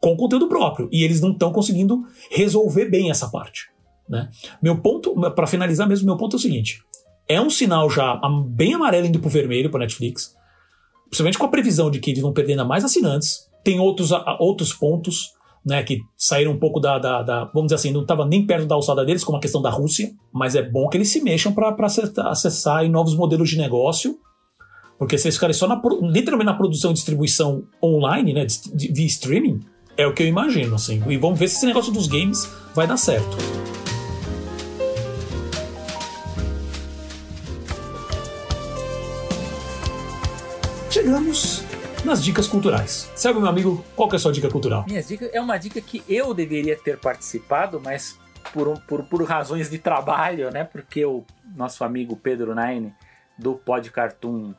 com conteúdo próprio. E eles não estão conseguindo resolver bem essa parte. Né? Meu ponto, para finalizar mesmo, meu ponto é o seguinte: é um sinal já bem amarelo indo pro vermelho para Netflix, principalmente com a previsão de que eles vão perder ainda mais assinantes. Tem outros, outros pontos né, que saíram um pouco da, da, da vamos dizer assim, não estava nem perto da alçada deles, como a questão da Rússia, mas é bom que eles se mexam para acessar novos modelos de negócio, porque se eles ficarem só na, literalmente na produção e distribuição online, né, via streaming, é o que eu imagino, assim. E vamos ver se esse negócio dos games vai dar certo. Chegamos nas dicas culturais. Sabe, meu amigo, qual que é a sua dica cultural? Minha dica é uma dica que eu deveria ter participado, mas por, por, por razões de trabalho, né? Porque o nosso amigo Pedro Nine, do Pod Cartoon,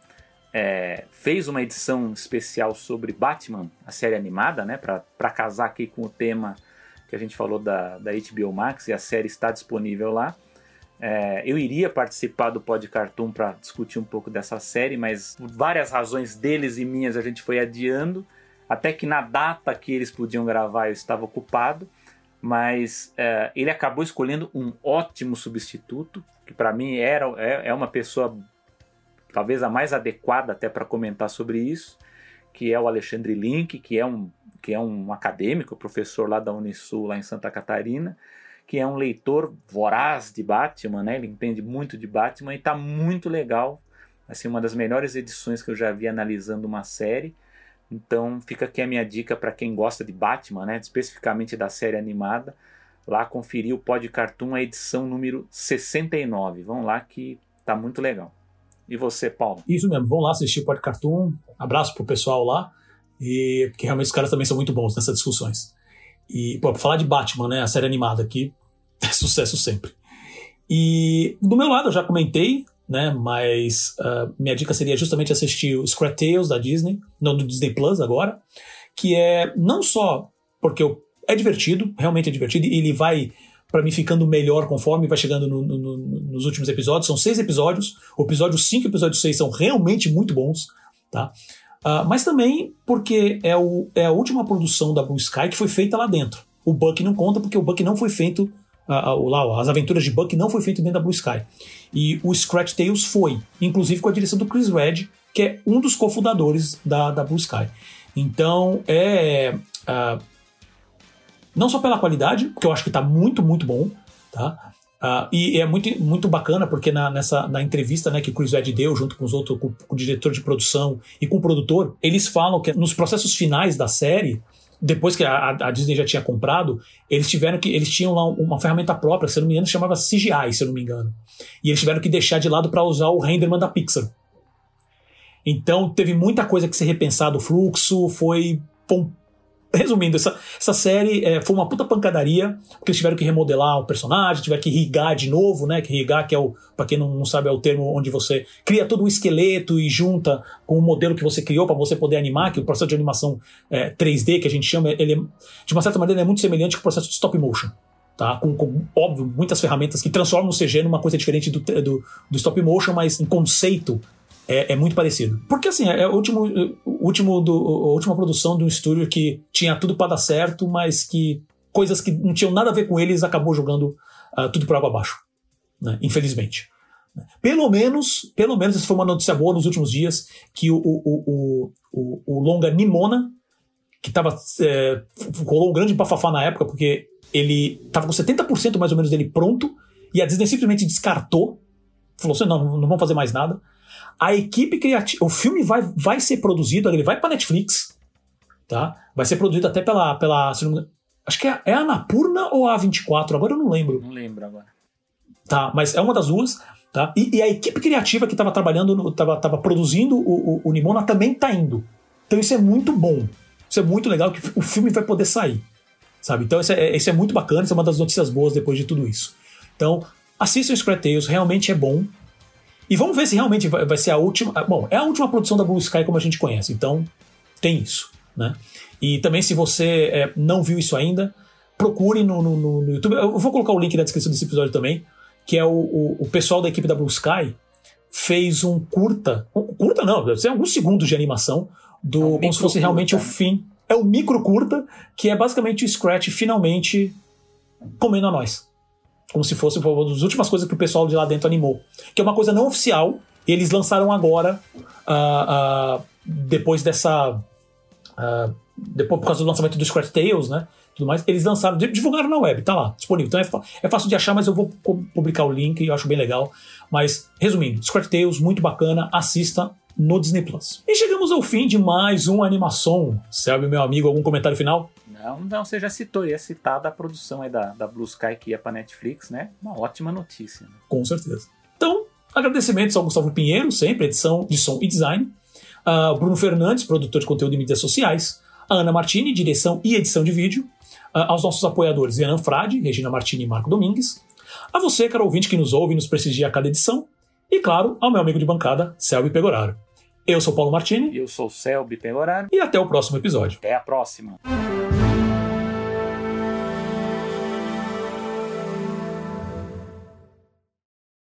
é, fez uma edição especial sobre Batman, a série animada, né? Para casar aqui com o tema que a gente falou da, da HBO Max, e a série está disponível lá. É, eu iria participar do Pod Cartoon para discutir um pouco dessa série, mas por várias razões deles e minhas a gente foi adiando, até que na data que eles podiam gravar eu estava ocupado, mas é, ele acabou escolhendo um ótimo substituto, que para mim era, é, é uma pessoa talvez a mais adequada até para comentar sobre isso, que é o Alexandre Link, que é um, que é um acadêmico, professor lá da Unisul, lá em Santa Catarina, que é um leitor voraz de Batman, né? Ele entende muito de Batman e está muito legal. Assim, uma das melhores edições que eu já vi analisando uma série. Então, fica aqui a minha dica para quem gosta de Batman, né? Especificamente da série animada. Lá conferir o Pod Cartoon, a edição número 69. Vão lá que tá muito legal. E você, Paulo? Isso mesmo, vão lá assistir o Pod Cartoon. Abraço pro pessoal lá. E porque realmente os caras também são muito bons nessas discussões. E, pô, pra falar de Batman, né? A série animada aqui, é sucesso sempre. E do meu lado, eu já comentei, né? Mas uh, minha dica seria justamente assistir o Scrat Tales da Disney, não do Disney Plus agora, que é não só porque é divertido, realmente é divertido, e ele vai para mim ficando melhor conforme vai chegando no, no, no, nos últimos episódios. São seis episódios. O episódio 5 e o episódio 6 são realmente muito bons, tá? Uh, mas também porque é, o, é a última produção da Blue Sky que foi feita lá dentro. O Buck não conta porque o Buck não foi feito. Lá, as aventuras de Buck não foi feito dentro da Blue Sky. E o Scratch Tales foi, inclusive com a direção do Chris Red, que é um dos cofundadores da, da Blue Sky. Então é. Uh, não só pela qualidade, porque eu acho que está muito, muito bom, tá? Uh, e é muito, muito bacana porque na, nessa, na entrevista né, que o Chris Ed deu, junto com os outros, com, com, o diretor de produção e com o produtor, eles falam que nos processos finais da série, depois que a, a Disney já tinha comprado, eles tiveram que. Eles tinham lá uma ferramenta própria, se eu não me engano, chamava CGI, se eu não me engano. E eles tiveram que deixar de lado para usar o renderman da Pixar. Então teve muita coisa que ser repensado, o fluxo foi Resumindo, essa, essa série é, foi uma puta pancadaria, porque eles tiveram que remodelar o personagem, tiveram que irrigar de novo, né? Que irrigar, que é o, pra quem não, não sabe, é o termo onde você cria todo um esqueleto e junta com o modelo que você criou para você poder animar, que o processo de animação é, 3D, que a gente chama, ele é, de uma certa maneira, é muito semelhante com o processo de stop motion. Tá? Com, com, óbvio, muitas ferramentas que transformam o CG numa coisa diferente do, do, do stop motion, mas em conceito é, é, muito parecido. Porque assim, é o último, o último do, a última produção de um estúdio que tinha tudo para dar certo, mas que coisas que não tinham nada a ver com eles acabou jogando uh, tudo por água abaixo. Né? Infelizmente. Pelo menos, pelo menos, foi uma notícia boa nos últimos dias, que o, o, o, o, longa Nimona, que tava, é, rolou um grande bafafá na época, porque ele tava com 70% mais ou menos dele pronto, e a Disney simplesmente descartou, falou assim, não, não vamos fazer mais nada. A equipe criativa. O filme vai, vai ser produzido, ele vai para Netflix. Tá? Vai ser produzido até pela. pela acho que é, é a Anapurna ou a A24, agora eu não lembro. Não lembro agora. Tá, mas é uma das duas. Tá? E, e a equipe criativa que estava trabalhando, estava produzindo o, o, o Nimona também está indo. Então isso é muito bom. Isso é muito legal que o filme vai poder sair. Sabe? Então isso é, isso é muito bacana, isso é uma das notícias boas depois de tudo isso. Então, assistam Scrap Tales, realmente é bom. E vamos ver se realmente vai, vai, ser a última. Ah, bom, é a última produção da Blue Sky como a gente conhece, então tem isso. Né? E também, se você é, não viu isso ainda, procure no, no, no, YouTube. Eu vou colocar o link na descrição desse episódio também, que é o, o, o pessoal da equipe da Blue Sky fez um curta. Um, curta não, deve ser alguns segundos de animação, do, é um como se fosse realmente curta. o fim. É o micro curta, que é basicamente o Scratch finalmente comendo a nós como se fosse uma das últimas coisas que o pessoal de lá dentro animou. Que é uma coisa não oficial, e eles lançaram agora, uh, uh, depois dessa. Uh, depois, por causa do lançamento do Scratch Tales, né? Tudo mais, eles lançaram, divulgaram na web, tá lá, disponível. Então é, é fácil de achar, mas eu vou publicar o link, eu acho bem legal. Mas, resumindo, Scratch Tales, muito bacana, assista no Disney Plus. E chegamos ao fim de mais uma animação. Selby, meu amigo, algum comentário final? Não, não, você já citou, ia citar da produção aí da, da Blue Sky que ia pra Netflix, né? Uma ótima notícia. Né? Com certeza. Então, agradecimentos ao Gustavo Pinheiro, sempre, edição de som e design. Uh, Bruno Fernandes, produtor de conteúdo de mídias sociais. A Ana Martini, direção e edição de vídeo. Uh, aos nossos apoiadores Renan Frade, Regina Martini e Marco Domingues. A você, caro ouvinte que nos ouve e nos prestigia a cada edição. E, claro, ao meu amigo de bancada, Selby Pegoraro. Eu sou Paulo Martini. Eu sou Selby Pegoraro. E até o próximo episódio. Até a próxima.